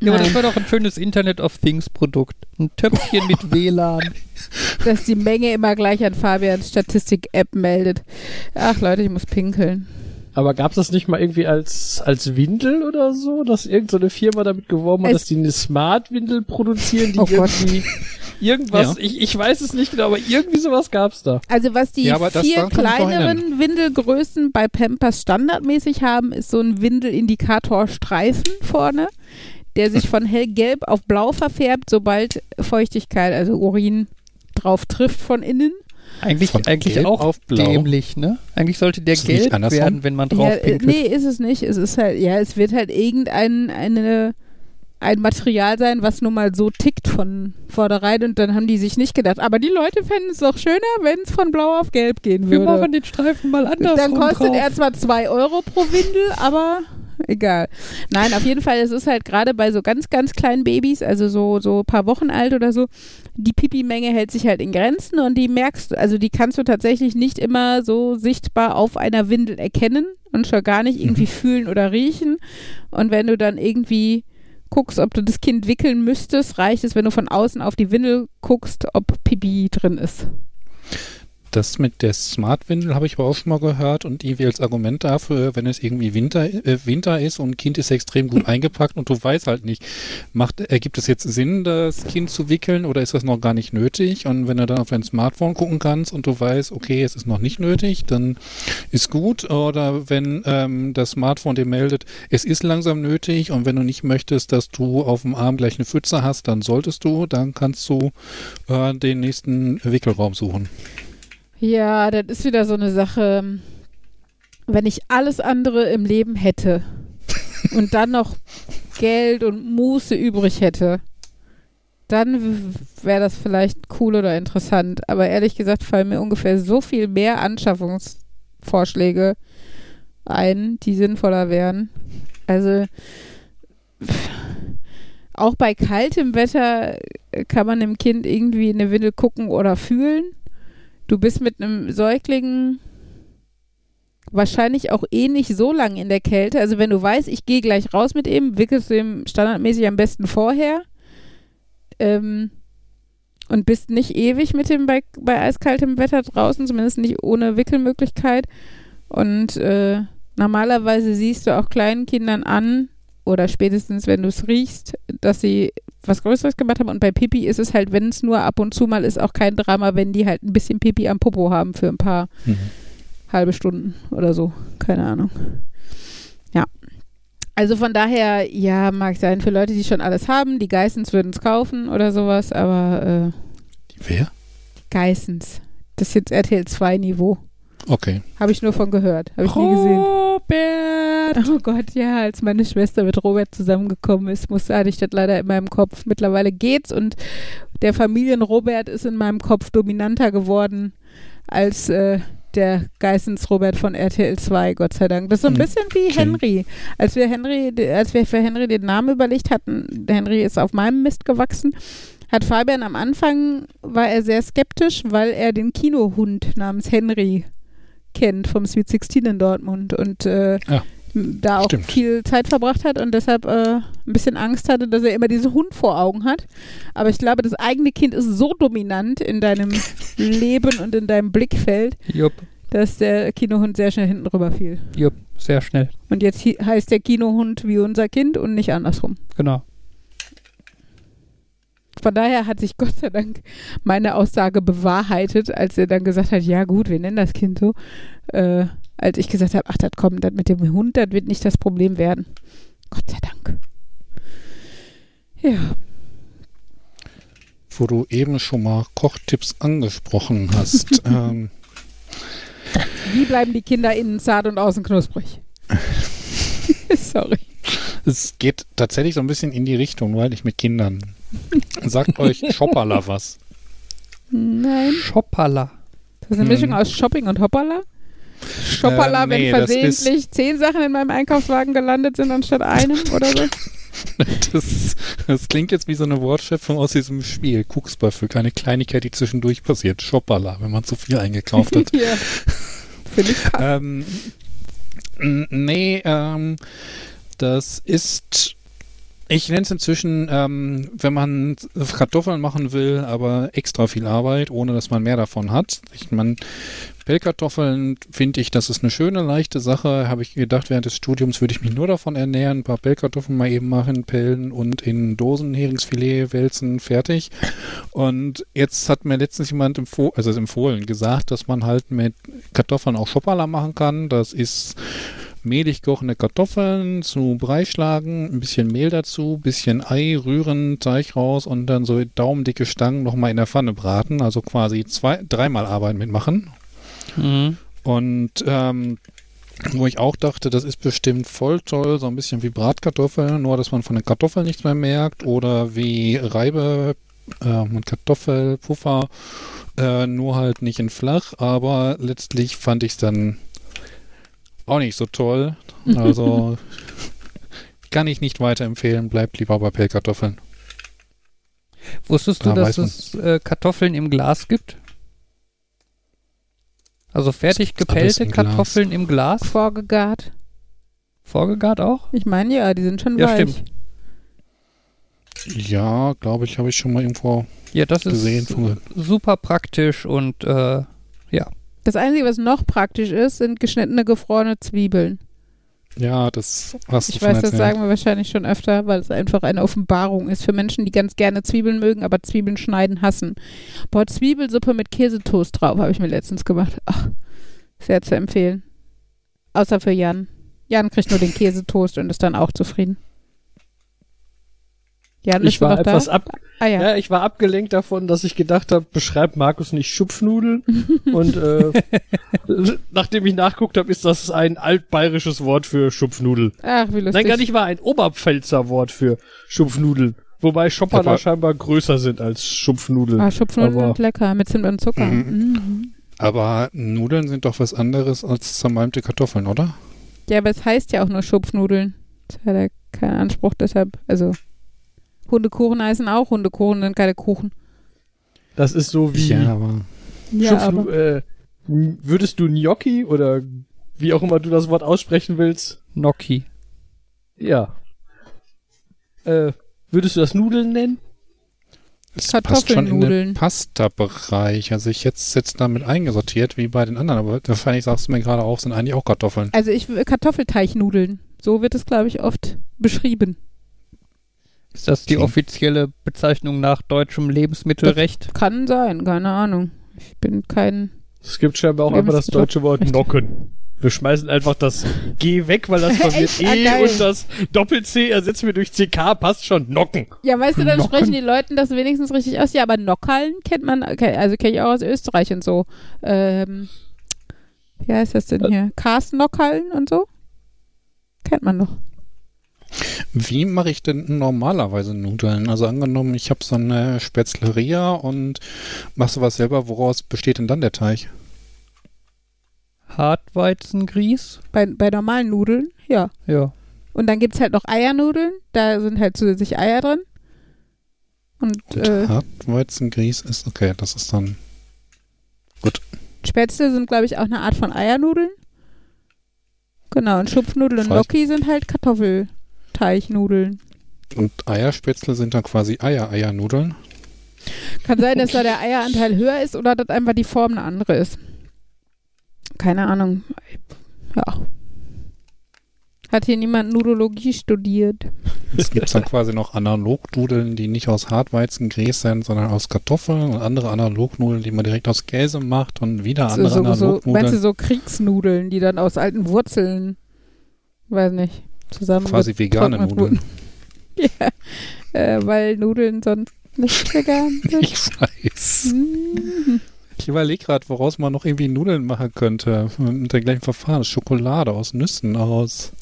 Ja, aber das war doch ein schönes Internet of Things Produkt. Ein Töpfchen mit WLAN. dass die Menge immer gleich an Fabians Statistik-App meldet. Ach Leute, ich muss pinkeln. Aber gab es das nicht mal irgendwie als, als Windel oder so, dass irgendeine Firma damit geworben hat, Es- dass die eine Smart-Windel produzieren, die Oh Gott. irgendwie irgendwas, Ja. ich, ich weiß es nicht genau, aber irgendwie sowas gab's da. Also was die Ja, vier kleineren Windelgrößen bei Pampers standardmäßig haben, ist so ein Windelindikatorstreifen vorne, der sich von hellgelb auf blau verfärbt, sobald Feuchtigkeit, also Urin, drauf trifft von innen. Eigentlich, eigentlich auch auf blau. dämlich, ne? Eigentlich sollte der Ist gelb werden, wenn man drauf Ja, äh, pinkelt. nee, ist es nicht. Es ist halt, ja, es wird halt irgendein eine, ein Material sein, was nun mal so tickt von vornherein und dann haben die sich nicht gedacht. Aber die Leute fänden es doch schöner, wenn es von blau auf gelb gehen Wir würde. machen den Streifen mal anders. Dann kostet drauf. er zwar 2 Euro pro Windel, aber egal. Nein, auf jeden Fall, es ist halt gerade bei so ganz, ganz kleinen Babys, also so, so ein paar Wochen alt oder so, die Pipi-Menge hält sich halt in Grenzen und die merkst du, also die kannst du tatsächlich nicht immer so sichtbar auf einer Windel erkennen und schon gar nicht irgendwie fühlen oder riechen. Und wenn du dann irgendwie guckst, ob du das Kind wickeln müsstest, reicht es, wenn du von außen auf die Windel guckst, ob Pipi drin ist. Das mit der Smart-Windel habe ich aber auch schon mal gehört und irgendwie als Argument dafür, wenn es irgendwie Winter, äh, Winter ist und ein Kind ist extrem gut eingepackt und du weißt halt nicht, macht, ergibt es jetzt Sinn, das Kind zu wickeln oder ist das noch gar nicht nötig? Und wenn du dann auf dein Smartphone gucken kannst und du weißt, okay, es ist noch nicht nötig, dann ist gut. Oder wenn ähm, das Smartphone dir meldet, es ist langsam nötig und wenn du nicht möchtest, dass du auf dem Arm gleich eine Pfütze hast, dann solltest du, dann kannst du äh, den nächsten Wickelraum suchen. Ja, das ist wieder so eine Sache, wenn ich alles andere im Leben hätte und dann noch Geld und Muße übrig hätte, dann wäre das vielleicht cool oder interessant. Aber ehrlich gesagt fallen mir ungefähr so viel mehr Anschaffungsvorschläge ein, die sinnvoller wären. Also pff, auch bei kaltem Wetter äh, kann man dem Kind irgendwie in eine Windel gucken oder fühlen. Du bist mit einem Säugling wahrscheinlich auch eh nicht so lang in der Kälte. Also wenn du weißt, ich gehe gleich raus mit ihm, wickelst du ihm standardmäßig am besten vorher. Ähm, und bist nicht ewig mit dem bei, bei eiskaltem Wetter draußen, zumindest nicht ohne Wickelmöglichkeit. Und äh, normalerweise siehst du auch kleinen Kindern an, oder spätestens, wenn du es riechst, dass sie was Größeres gemacht haben. Und bei Pipi ist es halt, wenn es nur ab und zu mal ist, auch kein Drama, wenn die halt ein bisschen Pipi am Popo haben für ein paar mhm. halbe Stunden oder so. Keine Ahnung. Ja. Also von daher, ja, mag sein für Leute, die schon alles haben. Die Geissens würden es kaufen oder sowas, aber. Äh, Wer? Geissens. Das ist jetzt RTL 2 Niveau. Okay. Habe ich nur von gehört. Habe ich nie gesehen. Robert! Oh Gott, ja, als meine Schwester mit Robert zusammengekommen ist, musste, hatte ich das leider in meinem Kopf. Mittlerweile geht's und der Familien-Robert ist in meinem Kopf dominanter geworden als äh, der Geissens Robert von RTL 2, Gott sei Dank. Das ist so ein hm. bisschen wie Henry. Als wir Henry, als wir für Henry den Namen überlegt hatten, Henry ist auf meinem Mist gewachsen, hat Fabian am Anfang, war er sehr skeptisch, weil er den Kinohund namens Henry kennt vom Sweet 16 in Dortmund und äh, ja, da auch stimmt. viel Zeit verbracht hat und deshalb äh, ein bisschen Angst hatte, dass er immer diesen Hund vor Augen hat. Aber ich glaube, das eigene Kind ist so dominant in deinem Leben und in deinem Blickfeld, Jupp. dass der Kinohund sehr schnell hinten rüber fiel. Jupp, sehr schnell. Und jetzt heißt der Kinohund wie unser Kind und nicht andersrum. Genau. Von daher hat sich Gott sei Dank meine Aussage bewahrheitet, als er dann gesagt hat, ja gut, wir nennen das Kind so. Äh, als ich gesagt habe, ach, das kommt, das mit dem Hund, das wird nicht das Problem werden. Gott sei Dank. Ja. Wo du eben schon mal Kochtipps angesprochen hast. ähm, Wie bleiben die Kinder innen zart und außen knusprig? Sorry. Es geht tatsächlich so ein bisschen in die Richtung, weil ich mit Kindern Sagt euch Shoppala was? Nein. Shoppala. Das ist eine Mischung hm. aus Shopping und Hoppala? Shoppala, äh, nee, wenn versehentlich zehn Sachen in meinem Einkaufswagen gelandet sind anstatt einem oder so? Das, das, klingt jetzt wie so eine Wortschöpfung aus diesem Spiel. Kucksbüffel, keine Kleinigkeit, die zwischendurch passiert. Shoppala, wenn man zu viel eingekauft hat. ja. Finde ich ähm, Nee, ähm, das ist ich nenne es inzwischen, ähm, wenn man Kartoffeln machen will, aber extra viel Arbeit, ohne dass man mehr davon hat. Ich meine, Pellkartoffeln finde ich, das ist eine schöne, leichte Sache. Habe ich gedacht, während des Studiums würde ich mich nur davon ernähren, ein paar Pellkartoffeln mal eben machen, pellen und in Dosen Heringsfilet wälzen, fertig. Und jetzt hat mir letztens jemand empfohlen, also empfohlen, gesagt, dass man halt mit Kartoffeln auch Schoppala machen kann. Das ist mehlig kochende Kartoffeln zu Brei schlagen, ein bisschen Mehl dazu, bisschen Ei rühren, Teig raus und dann so daumendicke Stangen nochmal in der Pfanne braten. Also quasi zwei, dreimal Arbeit mitmachen. Mhm. Und ähm, wo ich auch dachte, das ist bestimmt voll toll, so ein bisschen wie Bratkartoffeln, nur dass man von den Kartoffeln nichts mehr merkt oder wie Reibe äh, mit Kartoffelpuffer, äh, nur halt nicht in flach, aber letztlich fand ich es dann auch nicht so toll. Also kann ich nicht weiterempfehlen. Bleibt lieber bei Pellkartoffeln. Wusstest du, da dass es äh, Kartoffeln im Glas gibt? Also fertig gepellte Kartoffeln Glas. im Glas? Vorgegart. Vorgegart auch? Ich meine ja, die sind schon ja, weich. Stimmt. Ja, glaube ich, habe ich schon mal irgendwo ja, das gesehen. Ist super praktisch und äh. Das Einzige, was noch praktisch ist, sind geschnittene, gefrorene Zwiebeln. Ja, das hast du Ich weiß, das sagen wir wahrscheinlich schon öfter, weil es einfach eine Offenbarung ist für Menschen, die ganz gerne Zwiebeln mögen, aber Zwiebeln schneiden hassen. Boah, Zwiebelsuppe mit Käsetoast drauf habe ich mir letztens gemacht. Ach, sehr zu empfehlen. Außer für Jan. Jan kriegt nur den Käsetoast und ist dann auch zufrieden. Ja, ich war etwas ab ah, ja. ja. ich war abgelenkt davon, dass ich gedacht habe, beschreibt Markus nicht Schupfnudeln und äh, nachdem ich nachguckt habe, ist das ein altbayerisches Wort für Schupfnudel. Ach, wie lustig. Nein, gar nicht mal ein Oberpfälzer Wort für Schupfnudeln. Wobei Schoppala scheinbar größer sind als Schupfnudeln. Ah, Schupfnudeln sind lecker, mit Zimt und Zucker. Mhm. Mhm. Aber Nudeln sind doch was anderes als zermalmte Kartoffeln, oder? Ja, aber es heißt ja auch nur Schupfnudeln. Das hat ja keinen Anspruch, deshalb, also Hundekuchen heißen auch Hundekuchen, sind keine Kuchen. Das ist so wie. Ja, aber. Ja, aber äh, würdest du Gnocchi oder wie auch immer du das Wort aussprechen willst? Gnocchi. Ja. Äh, würdest du das Nudeln nennen? Es passt schon in den Pasta-Bereich. Also ich jetzt jetzt damit eingesortiert wie bei den anderen, aber wahrscheinlich sagst du mir gerade auch, sind eigentlich auch Kartoffeln. Also ich Kartoffelteignudeln. So wird es, glaube ich, oft beschrieben. Ist das die offizielle Bezeichnung nach deutschem Lebensmittelrecht? Das kann sein, keine Ahnung. Ich bin kein. Es gibt scheinbar auch einfach das deutsche Wort Nocken. Wir schmeißen einfach das G weg, weil das verwirrt E ah, und das Doppel-C ersetzen wir durch CK, passt schon. Nocken. Ja, weißt du, dann Nocken. sprechen die Leute das wenigstens richtig aus. Ja, aber Nockallen kennt man, also kenne ich auch aus Österreich und so. Ähm, wie heißt das denn hier? Carsten Nockallen und so? Kennt man doch. Wie mache ich denn normalerweise Nudeln? Also angenommen, ich habe so eine Spätzleria und machst du was selber, woraus besteht denn dann der Teig? Hartweizengrieß. Bei, bei normalen Nudeln, ja. Ja. Und dann gibt es halt noch Eiernudeln, da sind halt zusätzlich Eier drin. Und, Gut, äh, Hartweizengrieß ist okay, das ist dann gut. Spätzle sind, glaube ich, auch eine Art von Eiernudeln. Genau, und Schupfnudeln und Gnocchi sind halt Kartoffelteignudeln. Und Eierspätzle sind dann quasi Eier-Eiernudeln? Kann sein, dass da der Eieranteil höher ist oder dass einfach die Form eine andere ist keine Ahnung. Ja. Hat hier niemand Nudologie studiert? Es gibt dann quasi noch Analognudeln, die nicht aus Hartweizengrieß sind, sondern aus Kartoffeln und andere Analognudeln, die man direkt aus Käse macht und wieder andere so, Analognudeln. So, meinst du so Kriegsnudeln, die dann aus alten Wurzeln, weiß nicht, zusammen. Quasi vegane Nudeln. ja, äh, weil Nudeln sonst nicht vegan sind. Ich weiß. Mhm. Ich überlege gerade, woraus man noch irgendwie Nudeln machen könnte. Mit dem gleichen Verfahren. Schokolade aus Nüssen, aus.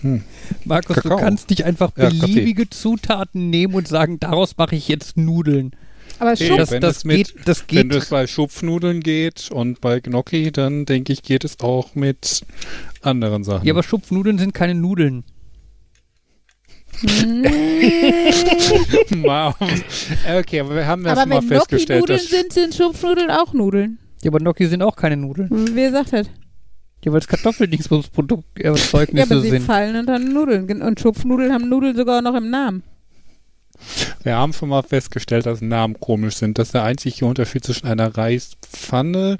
Hm. Markus, Kakao. du kannst nicht einfach beliebige ja, Zutaten nehmen und sagen, daraus mache ich jetzt Nudeln. Aber hey, das, das, mit, geht, das geht. Wenn es bei Schupfnudeln geht und bei Gnocchi, dann denke ich, geht es auch mit anderen Sachen. Ja, aber Schupfnudeln sind keine Nudeln. wow. Okay, aber wir haben ja schon mal festgestellt, Nudeln dass... sind, sind Schupfnudeln auch Nudeln. Ja, aber Gnocchi sind auch keine Nudeln. Wer sagt das? Ja, weil es Kartoffeldingsbums-Produkterzeugnisse sind. Ja, aber sie sind. fallen unter Nudeln. Und Schupfnudeln haben Nudeln sogar noch im Namen. Wir haben schon mal festgestellt, dass Namen komisch sind. Das ist der einzige Unterschied zwischen einer Reispfanne,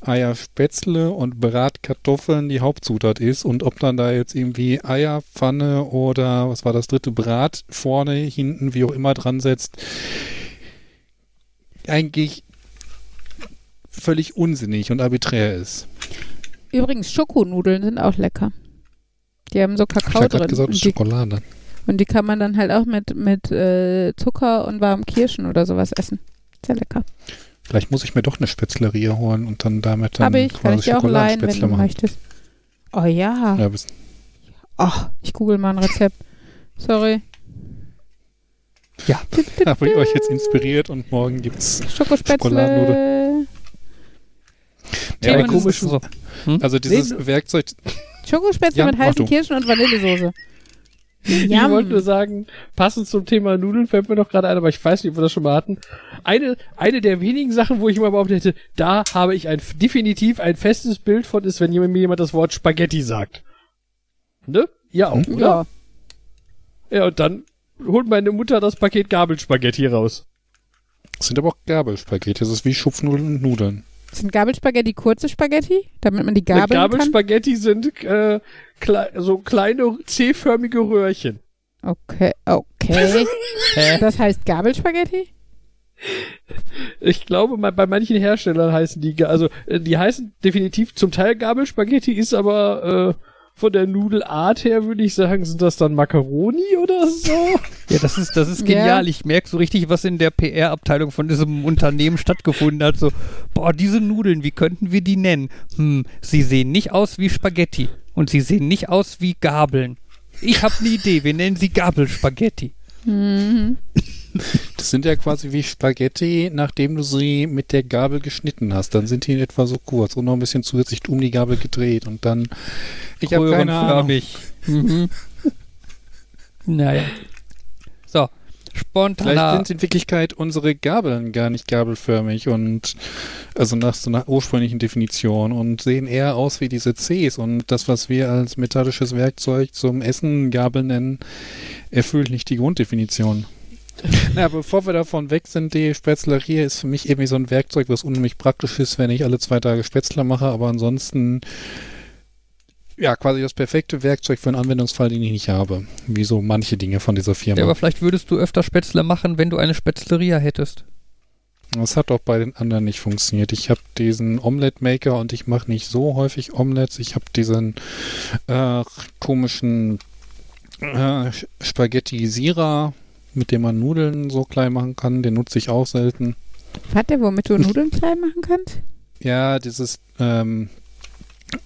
Eierspätzle und Bratkartoffeln die Hauptzutat ist. Und ob dann da jetzt irgendwie Eierpfanne oder was war das dritte Brat vorne, hinten, wie auch immer dran setzt, eigentlich völlig unsinnig und arbiträr ist. Übrigens, Schokonudeln sind auch lecker. Die haben so Kakao ich drin. Gesagt, Schokolade. Und die kann man dann halt auch mit, mit äh, Zucker und warmen Kirschen oder sowas essen. Sehr lecker. Vielleicht muss ich mir doch eine Spätzlerie holen und dann damit dann Hab ich, kann ich dir auch leihen, wenn du machen. möchtest. Oh ja. ja Ach, ich google mal ein Rezept. Sorry. Ja, habe ich euch jetzt inspiriert und morgen gibt's Schokospätzle. Ja, aber komisch. So. Hm? Also dieses nee, Werkzeug. Schokospätzle ja, mit heißen Kirschen und Vanillesoße. Ich wollte nur sagen, passend zum Thema Nudeln fällt mir doch gerade ein, aber ich weiß nicht, ob wir das schon mal hatten. Eine, eine der wenigen Sachen, wo ich immer behauptet hätte, da habe ich ein, definitiv ein festes Bild von, ist, wenn jemand, mir jemand das Wort Spaghetti sagt. Ne? Ja auch, oder? Ja. Ja, und dann holt meine Mutter das Paket Gabelspaghetti raus. Das sind aber auch Gabelspaghetti, das ist wie Schupfnudeln und Nudeln. Sind Gabelspaghetti kurze Spaghetti, damit man die Gabeln Gabelspaghetti kann? sind äh, klei so kleine C-förmige Röhrchen. Okay, okay. das heißt Gabelspaghetti? Ich glaube, bei manchen Herstellern heißen die, also äh, die heißen definitiv zum Teil Gabelspaghetti, ist aber äh, von der Nudelart her würde ich sagen, sind das dann Macaroni oder so? Ja, das ist, das ist genial. Ja. Ich merke so richtig, was in der PR-Abteilung von diesem Unternehmen stattgefunden hat. So, boah, diese Nudeln, wie könnten wir die nennen? Hm, sie sehen nicht aus wie Spaghetti. Und sie sehen nicht aus wie Gabeln. Ich habe eine Idee, wir nennen sie Gabelspaghetti. Mhm. Das sind ja quasi wie Spaghetti, nachdem du sie mit der Gabel geschnitten hast. Dann sind die in etwa so kurz und noch ein bisschen zusätzlich um die Gabel gedreht und dann. Ich habe keine Ahnung. Mhm. naja. So, spontan. Vielleicht sind in Wirklichkeit unsere Gabeln gar nicht gabelförmig und also nach so einer ursprünglichen Definition und sehen eher aus wie diese Cs und das, was wir als metallisches Werkzeug zum Essen Gabel nennen, erfüllt nicht die Grunddefinition. Na, bevor wir davon weg sind, die Spätzlerie ist für mich irgendwie so ein Werkzeug, was unheimlich praktisch ist, wenn ich alle zwei Tage Spätzle mache, aber ansonsten ja, quasi das perfekte Werkzeug für einen Anwendungsfall, den ich nicht habe. Wie so manche Dinge von dieser Firma. Ja, aber vielleicht würdest du öfter Spätzle machen, wenn du eine Spätzleria hättest. Das hat auch bei den anderen nicht funktioniert. Ich habe diesen Omelette Maker und ich mache nicht so häufig Omelettes. Ich habe diesen äh, komischen äh, Spaghetti Sira, mit dem man Nudeln so klein machen kann. Den nutze ich auch selten. Warte, womit du Nudeln klein machen kannst? Ja, dieses ähm,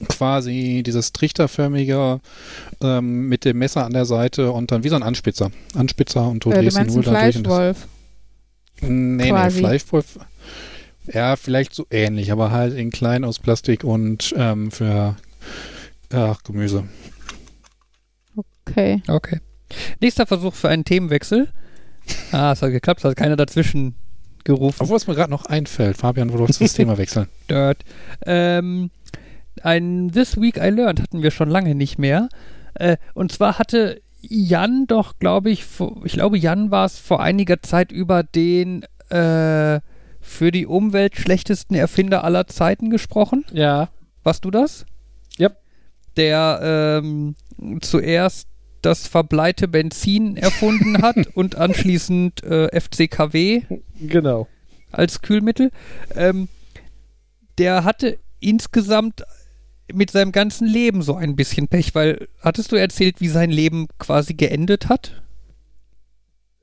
quasi dieses trichterförmige ähm, mit dem Messer an der Seite und dann wie so ein Anspitzer. Anspitzer und du äh, drehst die Nudeln dadurch. Fleischwolf. Nee, quasi. nee, Fleischwolf. Ja, vielleicht so ähnlich, aber halt in klein aus Plastik und ähm, für ach, Gemüse. Okay. Okay. Nächster Versuch für einen Themenwechsel. Ah, es hat geklappt, es hat keiner dazwischen gerufen. Obwohl es mir gerade noch einfällt. Fabian, wo du das Thema wechseln. Dirt. Ähm, ein This Week I Learned hatten wir schon lange nicht mehr. Äh, und zwar hatte Jan doch, glaube ich, ich glaube, Jan war es vor einiger Zeit über den äh, für die Umwelt schlechtesten Erfinder aller Zeiten gesprochen. Ja. Warst du das? Ja. Der ähm, zuerst das verbleite Benzin erfunden hat und anschließend äh, FCKW. Genau. Als Kühlmittel. Ähm, der hatte insgesamt mit seinem ganzen Leben so ein bisschen Pech, weil hattest du erzählt, wie sein Leben quasi geendet hat?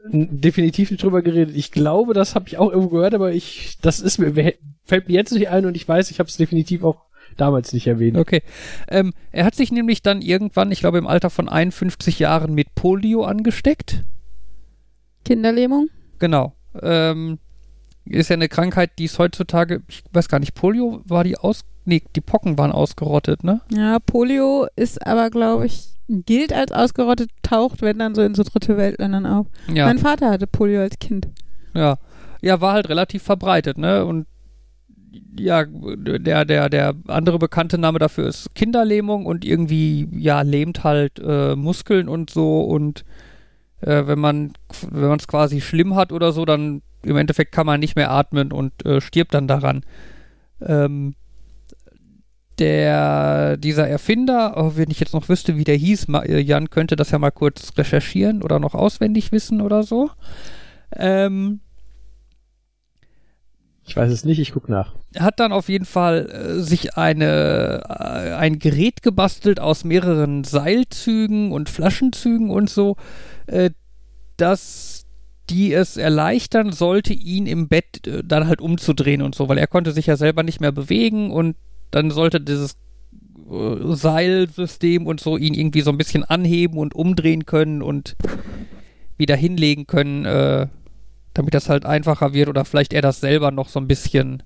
Definitiv nicht drüber geredet. Ich glaube, das habe ich auch irgendwo gehört, aber ich, das ist mir, fällt mir jetzt nicht ein und ich weiß, ich habe es definitiv auch damals nicht erwähnt. Okay. Ähm, er hat sich nämlich dann irgendwann, ich glaube im Alter von 51 Jahren, mit Polio angesteckt. Kinderlähmung? Genau. Ähm, ist ja eine Krankheit, die ist heutzutage, ich weiß gar nicht, Polio war die aus, nee, die Pocken waren ausgerottet, ne? Ja, Polio ist aber, glaube ich, gilt als ausgerottet, taucht, wenn dann so in so dritte Weltländern auf. Ja. Mein Vater hatte Polio als Kind. Ja. Ja, war halt relativ verbreitet, ne? Und ja, der, der, der andere bekannte Name dafür ist Kinderlähmung und irgendwie, ja, lähmt halt äh, Muskeln und so und äh, wenn man wenn es quasi schlimm hat oder so, dann im Endeffekt kann man nicht mehr atmen und äh, stirbt dann daran. Ähm, der, dieser Erfinder, oh, wenn ich jetzt noch wüsste, wie der hieß, äh, Jan könnte das ja mal kurz recherchieren oder noch auswendig wissen oder so. Ähm, ich weiß es nicht, ich gucke nach. Er hat dann auf jeden Fall äh, sich eine, äh, ein Gerät gebastelt aus mehreren Seilzügen und Flaschenzügen und so, äh, dass die es erleichtern sollte, ihn im Bett äh, dann halt umzudrehen und so, weil er konnte sich ja selber nicht mehr bewegen und dann sollte dieses äh, Seilsystem und so ihn irgendwie so ein bisschen anheben und umdrehen können und wieder hinlegen können, äh, damit das halt einfacher wird oder vielleicht er das selber noch so ein bisschen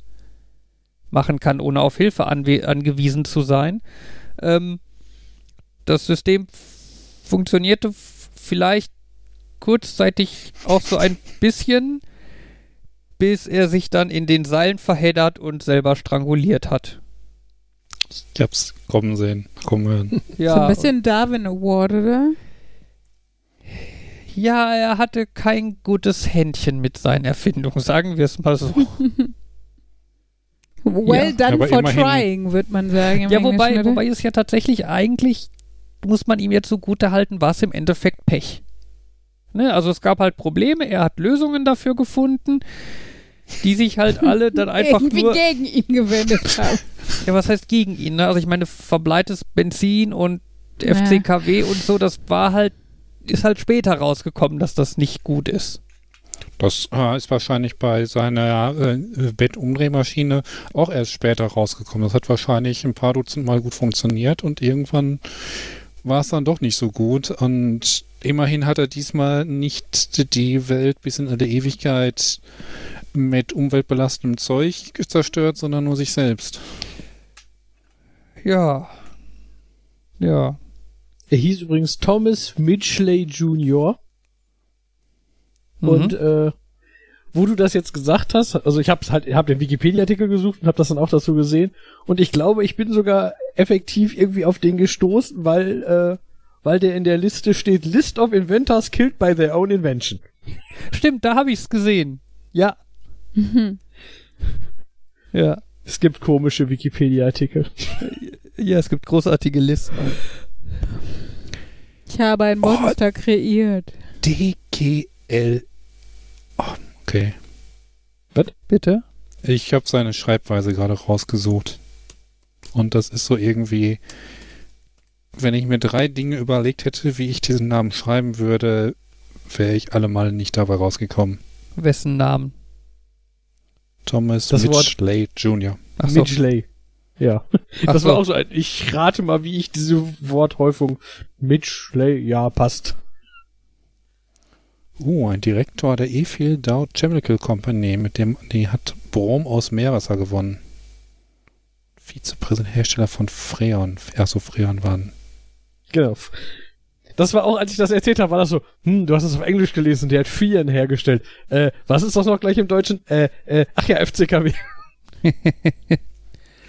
machen kann, ohne auf Hilfe angewiesen zu sein. Ähm, das System funktionierte vielleicht kurzzeitig auch so ein bisschen, bis er sich dann in den Seilen verheddert und selber stranguliert hat. Ich hab's kommen sehen, kommen hören. Ja, so ein bisschen Darwin Award, oder? Ja, er hatte kein gutes Händchen mit seinen Erfindungen, sagen wir es mal so. well ja, done for trying, würde man sagen. Ja, wobei, wobei es ja tatsächlich eigentlich, muss man ihm jetzt so gute halten, war es im Endeffekt Pech. Ne? Also es gab halt Probleme, er hat Lösungen dafür gefunden, die sich halt alle dann einfach Irgendwie nur gegen ihn gewendet haben. ja, was heißt gegen ihn? Ne? Also ich meine, verbleites Benzin und FCKW ja. und so, das war halt, ist halt später rausgekommen, dass das nicht gut ist. Das äh, ist wahrscheinlich bei seiner äh, Bettumdrehmaschine auch erst später rausgekommen. Das hat wahrscheinlich ein paar Dutzend Mal gut funktioniert und irgendwann war es dann doch nicht so gut. Und immerhin hat er diesmal nicht die Welt bis in alle Ewigkeit mit umweltbelastendem Zeug zerstört, sondern nur sich selbst. Ja. Ja. Er hieß übrigens Thomas Mitchley Jr. Mhm. Und äh, wo du das jetzt gesagt hast, also ich habe halt, hab den Wikipedia-Artikel gesucht und habe das dann auch dazu gesehen. Und ich glaube, ich bin sogar effektiv irgendwie auf den gestoßen, weil äh, weil der in der Liste steht List of Inventors killed by their own invention. Stimmt, da habe ich es gesehen. Ja. Mhm. Ja. Es gibt komische Wikipedia-Artikel. Ja, es gibt großartige Listen. Ich habe ein Monster kreiert. DGL. Oh, okay. Bitte? Ich habe seine Schreibweise gerade rausgesucht. Und das ist so irgendwie, wenn ich mir drei Dinge überlegt hätte, wie ich diesen Namen schreiben würde, wäre ich allemal nicht dabei rausgekommen. Wessen Namen? Thomas Das Wort- Mitchley Jr. Ach so. Midgley. Ja. Ach das so. war auch so ein, ich rate mal, wie ich diese Worthäufung Midgley, ja, passt. Uh, ein Direktor der Efil Dow Chemical Company, mit dem, die hat Brom aus Meerwasser gewonnen. Vizepräsident Hersteller von Freon. Achso, Freon waren. Genau. Das war auch, als ich das erzählt habe, war das so, hm, du hast es auf Englisch gelesen, der hat Fian hergestellt. Äh, was ist das noch gleich im Deutschen? Äh, äh, ach ja, FCKW.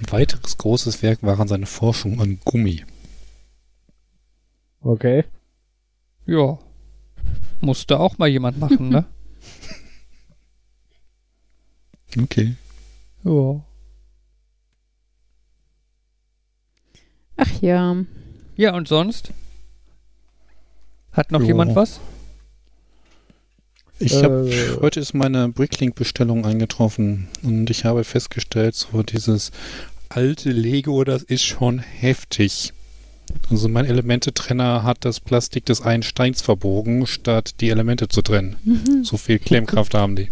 Ein weiteres großes Werk waren seine Forschung an Gummi. Okay. Ja. Musste auch mal jemand machen, ne? Okay. ja. Ach ja. Ja, und sonst? Hat noch Jo. jemand was? Ich hab, Äh. heute ist meine Bricklink-Bestellung eingetroffen und ich habe festgestellt, so dieses alte Lego, das ist schon heftig. Also mein Elementetrenner hat das Plastik des einen Steins verbogen, statt die Elemente zu trennen. Mhm. So viel Klemmkraft haben die.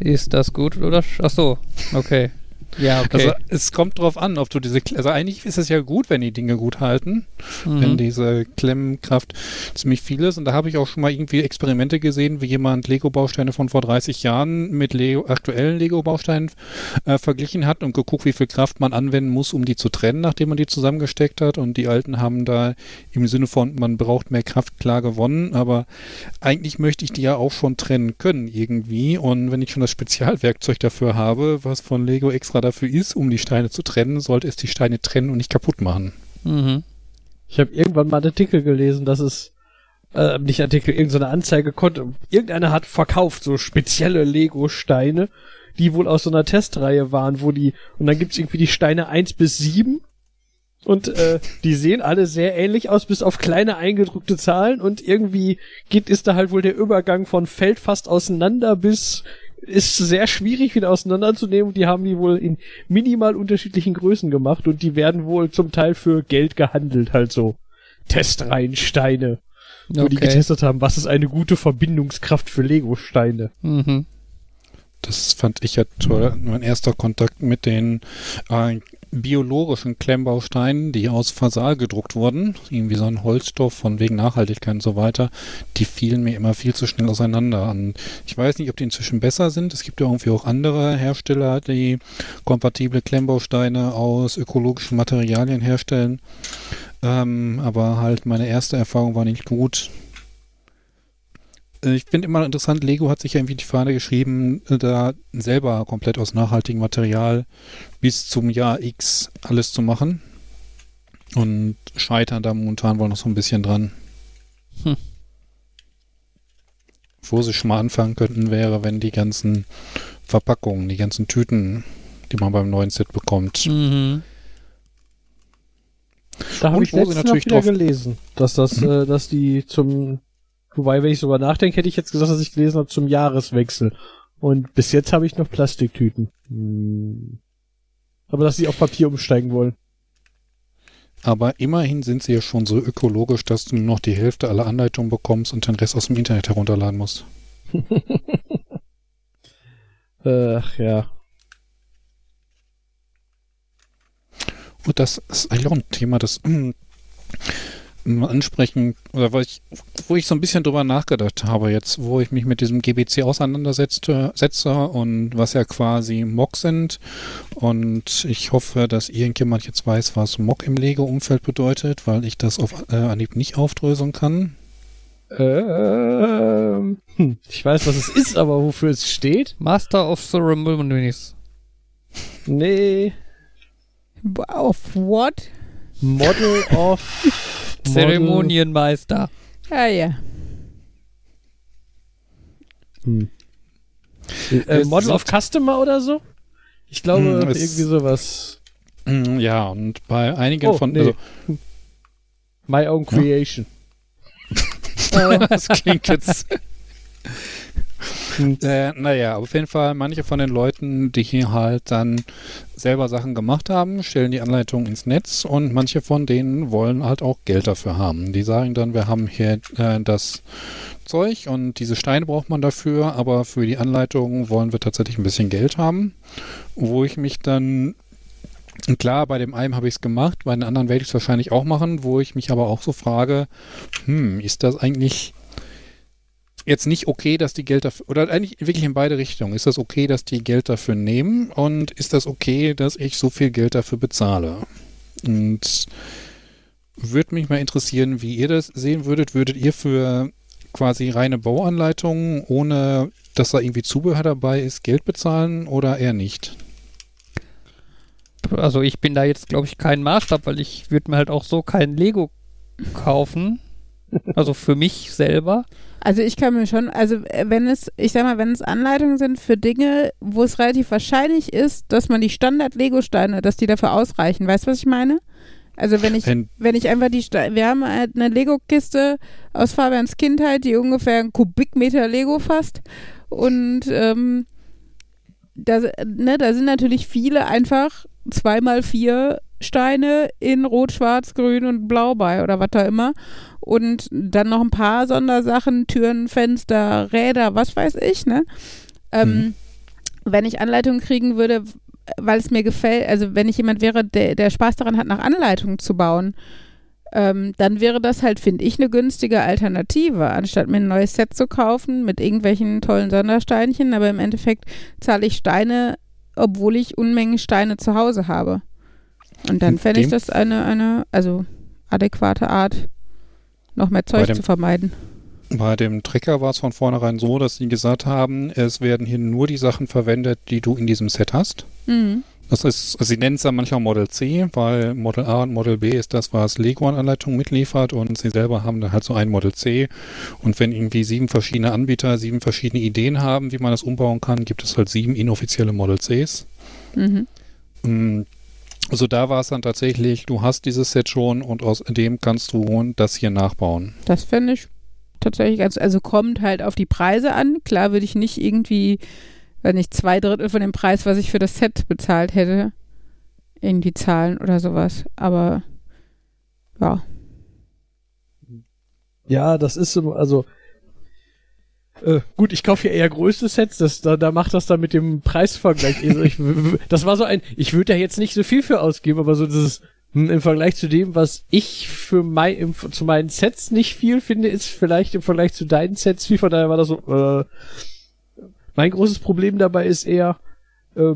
Ist das gut oder? Ach so. Okay. Ja, okay. Also es kommt drauf an, ob du diese, also eigentlich ist es ja gut, wenn die Dinge gut halten, wenn mhm. diese Klemmkraft ziemlich viel ist. Und da habe ich auch schon mal irgendwie Experimente gesehen, wie jemand Lego-Bausteine von vor 30 Jahren mit Lego, aktuellen Lego-Bausteinen äh, verglichen hat und geguckt, wie viel Kraft man anwenden muss, um die zu trennen, nachdem man die zusammengesteckt hat. Und die Alten haben da im Sinne von, man braucht mehr Kraft, klar gewonnen. Aber eigentlich möchte ich die ja auch schon trennen können irgendwie. Und wenn ich schon das Spezialwerkzeug dafür habe, was von Lego extra dafür ist, um die Steine zu trennen, sollte es die Steine trennen und nicht kaputt machen. Mhm. Ich habe irgendwann mal einen Artikel gelesen, dass es äh, nicht Artikel, irgendeine Anzeige konnte. Irgendeiner hat verkauft so spezielle Lego-Steine, die wohl aus so einer Testreihe waren, wo die, und dann gibt's irgendwie die Steine 1 bis 7 und äh, die sehen alle sehr ähnlich aus, bis auf kleine eingedruckte Zahlen und irgendwie geht, ist da halt wohl der Übergang von fällt fast auseinander bis ist sehr schwierig wieder auseinanderzunehmen. Die haben die wohl in minimal unterschiedlichen Größen gemacht und die werden wohl zum Teil für Geld gehandelt, halt so. Testreihensteine, wo die Okay. getestet haben, was ist eine gute Verbindungskraft für Lego-Steine. Mhm. Das fand ich ja toll. Mein erster Kontakt mit den äh, biologischen Klemmbausteinen, die aus Fasal gedruckt wurden, irgendwie so ein Holzstoff von wegen Nachhaltigkeit und so weiter, die fielen mir immer viel zu schnell auseinander. Und ich weiß nicht, ob die inzwischen besser sind. Es gibt ja irgendwie auch andere Hersteller, die kompatible Klemmbausteine aus ökologischen Materialien herstellen. Ähm, aber halt meine erste Erfahrung war nicht gut. Äh, Ich finde immer interessant, Lego hat sich ja irgendwie die Fahne geschrieben, äh, da selber komplett aus nachhaltigem Material bis zum Jahr X alles zu machen. Und scheitern da momentan wohl noch so ein bisschen dran. Hm. Wo sie schon mal anfangen könnten, wäre, wenn die ganzen Verpackungen, die ganzen Tüten, die man beim neuen Set bekommt, Mhm. Da habe ich letztens noch natürlich wieder drauf- gelesen, dass das, Mhm. äh, dass die zum, wobei, wenn ich sogar nachdenke, hätte ich jetzt gesagt, dass ich gelesen habe zum Jahreswechsel. Und bis jetzt habe ich noch Plastiktüten. Hm. Aber dass sie auf Papier umsteigen wollen. Aber immerhin sind sie ja schon so ökologisch, dass du nur noch die Hälfte aller Anleitungen bekommst und den Rest aus dem Internet herunterladen musst. Ach ja. Und das ist eigentlich auch ein Thema, das mm, ansprechen, oder wo ich, wo ich so ein bisschen drüber nachgedacht habe, jetzt, wo ich mich mit diesem GBC auseinandersetzte setze und was ja quasi Mock sind. Und ich hoffe, dass irgendjemand jetzt weiß, was Mock im Lego-Umfeld bedeutet, weil ich das auf äh, Anhieb nicht aufdröseln kann. Ähm, hm, ich weiß, was es ist, aber wofür es steht? Master of Ceremonies. Nee. Auf what? Model of Zeremonienmeister. Ah ja. Hm. Äh, Model of Customer oder so? Ich glaube, hm, irgendwie sowas. Hm, ja, und bei einigen oh, von. Nee. Also, My Own Creation. Ja? das klingt jetzt. äh, naja, auf jeden Fall, manche von den Leuten, die hier halt dann selber Sachen gemacht haben, stellen die Anleitung ins Netz und manche von denen wollen halt auch Geld dafür haben. Die sagen dann, wir haben hier äh, das Zeug und diese Steine braucht man dafür, aber für die Anleitung wollen wir tatsächlich ein bisschen Geld haben. Wo ich mich dann Klar, bei dem einen habe ich es gemacht, bei den anderen werde ich es wahrscheinlich auch machen, wo ich mich aber auch so frage, hm, ist das eigentlich jetzt nicht okay, dass die Geld dafür, oder eigentlich wirklich in beide Richtungen. Ist das okay, dass die Geld dafür nehmen und ist das okay, dass ich so viel Geld dafür bezahle? Und würde mich mal interessieren, wie ihr das sehen würdet. Würdet ihr für quasi reine Bauanleitungen, ohne dass da irgendwie Zubehör dabei ist, Geld bezahlen oder eher nicht? Also ich bin da jetzt, glaube ich, kein Maßstab, weil ich würde mir halt auch so kein Lego kaufen. Also für mich selber. Also ich kann mir schon, also äh, wenn es, ich sag mal, wenn es Anleitungen sind für Dinge, wo es relativ wahrscheinlich ist, dass man die Standard-Lego-Steine, dass die dafür ausreichen. Weißt du, was ich meine? Also wenn ich, wenn, wenn ich einfach die Steine, wir haben halt eine Lego-Kiste aus Fabians Kindheit, die ungefähr einen Kubikmeter Lego fasst. Und ähm, da, ne, da sind natürlich viele einfach zweimal vier Steine in Rot, Schwarz, Grün und Blau bei oder was da immer. Und dann noch ein paar Sondersachen, Türen, Fenster, Räder, was weiß ich, ne? Ähm, mhm. Wenn ich Anleitungen kriegen würde, weil es mir gefällt, also wenn ich jemand wäre, der, der Spaß daran hat, nach Anleitungen zu bauen, ähm, dann wäre das halt, finde ich, eine günstige Alternative, anstatt mir ein neues Set zu kaufen mit irgendwelchen tollen Sondersteinchen. Aber im Endeffekt zahle ich Steine, obwohl ich Unmengen Steine zu Hause habe. Und dann fände ich das eine, eine, also adäquate Art, noch mehr Zeug dem, zu vermeiden. Bei dem Trecker war es von vornherein so, dass sie gesagt haben, es werden hier nur die Sachen verwendet, die du in diesem Set hast. Mhm. Das ist, also sie nennen es dann manchmal Model C, weil Model A und Model B ist das, was Lego an Anleitungen mitliefert und sie selber haben dann halt so ein Model C. Und wenn irgendwie sieben verschiedene Anbieter sieben verschiedene Ideen haben, wie man das umbauen kann, gibt es halt sieben inoffizielle Model Cs. Mhm. Mm, also da war es dann tatsächlich, du hast dieses Set schon und aus dem kannst du das hier nachbauen. Das fände ich tatsächlich ganz, also kommt halt auf die Preise an. Klar würde ich nicht irgendwie, wenn ich zwei Drittel von dem Preis, was ich für das Set bezahlt hätte, irgendwie zahlen oder sowas. Aber ja. Ja, das ist so, also äh, gut, ich kaufe ja eher größte Sets, das, da, da macht das dann mit dem Preisvergleich. Also ich, das war so ein, ich würde da jetzt nicht so viel für ausgeben, aber so dieses, hm, im Vergleich zu dem, was ich für mein, im, zu meinen Sets nicht viel finde, ist vielleicht im Vergleich zu deinen Sets viel, von daher war das so, äh, mein großes Problem dabei ist eher, äh,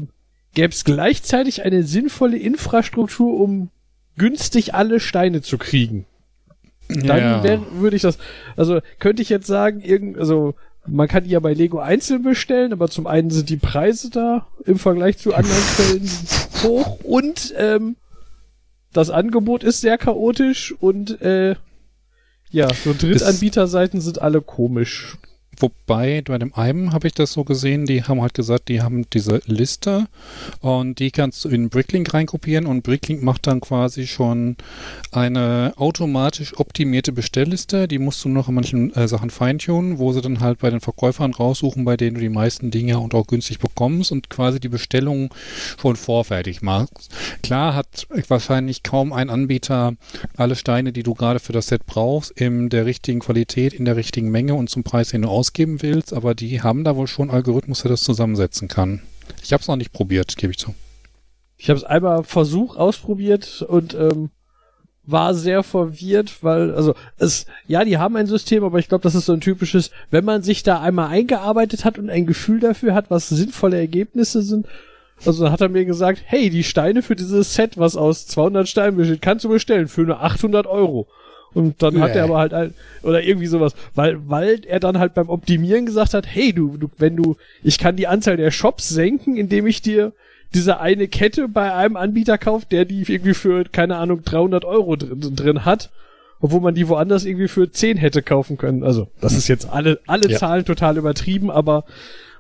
gäbe es gleichzeitig eine sinnvolle Infrastruktur, um günstig alle Steine zu kriegen. Dann ja. würde ich das, also könnte ich jetzt sagen, irgend, also man kann die ja bei Lego einzeln bestellen, aber zum einen sind die Preise da im Vergleich zu anderen Quellen hoch und ähm, das Angebot ist sehr chaotisch und äh, ja, so Drittanbieterseiten sind alle komisch. Wobei bei dem einen habe ich das so gesehen, die haben halt gesagt, die haben diese Liste und die kannst du in Bricklink reinkopieren und Bricklink macht dann quasi schon eine automatisch optimierte Bestellliste. Die musst du noch in manchen äh, Sachen feintunen, wo sie dann halt bei den Verkäufern raussuchen, bei denen du die meisten Dinge und auch günstig bekommst und quasi die Bestellung schon vorfertig machst. Klar hat wahrscheinlich kaum ein Anbieter alle Steine, die du gerade für das Set brauchst, in der richtigen Qualität, in der richtigen Menge und zum Preis, den du ausgeben willst, aber die haben da wohl schon Algorithmus, der das zusammensetzen kann. Ich habe es noch nicht probiert, gebe ich zu. Ich habe es einmal versucht, ausprobiert und ähm, war sehr verwirrt, weil, also, es, ja, die haben ein System, aber ich glaube, das ist so ein typisches, wenn man sich da einmal eingearbeitet hat und ein Gefühl dafür hat, was sinnvolle Ergebnisse sind, also dann hat er mir gesagt, hey, die Steine für dieses Set, was aus 200 Steinen besteht, kannst du bestellen für nur 800 Euro. Und dann nee. hat er aber halt, ein, oder irgendwie sowas, weil, weil er dann halt beim Optimieren gesagt hat, hey, du, du, wenn du, ich kann die Anzahl der Shops senken, indem ich dir diese eine Kette bei einem Anbieter kaufe, der die irgendwie für, keine Ahnung, 300 Euro drin, drin hat. obwohl man die woanders irgendwie für 10 hätte kaufen können. Also, das ist jetzt alle, alle ja. Zahlen total übertrieben, aber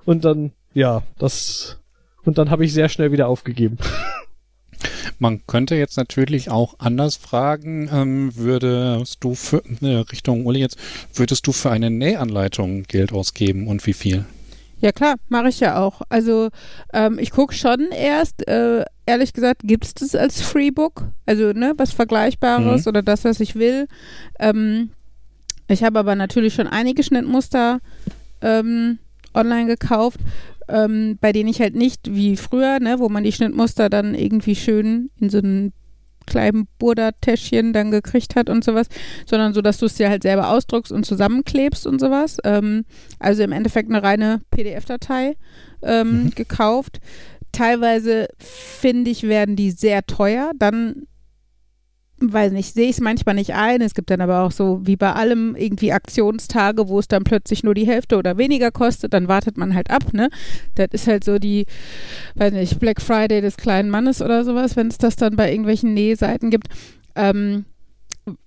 und dann, ja, das und dann habe ich sehr schnell wieder aufgegeben. Man könnte jetzt natürlich auch anders fragen, ähm, würdest du für, äh, Richtung Uli jetzt, würdest du für eine Nähanleitung Geld ausgeben und wie viel? Ja klar, mache ich ja auch. Also ähm, ich gucke schon erst, äh, ehrlich gesagt, gibt es das als Freebook? Also ne, was Vergleichbares mhm. oder das, was ich will. Ähm, ich habe aber natürlich schon einige Schnittmuster ähm, online gekauft ähm, bei denen ich halt nicht wie früher, ne, wo man die Schnittmuster dann irgendwie schön in so einem kleinen Burda-Täschchen dann gekriegt hat und sowas, sondern so, dass du es dir halt selber ausdruckst und zusammenklebst und sowas. Ähm, also im Endeffekt eine reine PDF-Datei ähm, mhm. gekauft. Teilweise finde ich, werden die sehr teuer. Dann weiß nicht, sehe ich es manchmal nicht ein. Es gibt dann aber auch so wie bei allem irgendwie Aktionstage, wo es dann plötzlich nur die Hälfte oder weniger kostet, dann wartet man halt ab, ne? Das ist halt so die, weiß nicht, Black Friday des kleinen Mannes oder sowas, wenn es das dann bei irgendwelchen Nähseiten gibt. Ähm,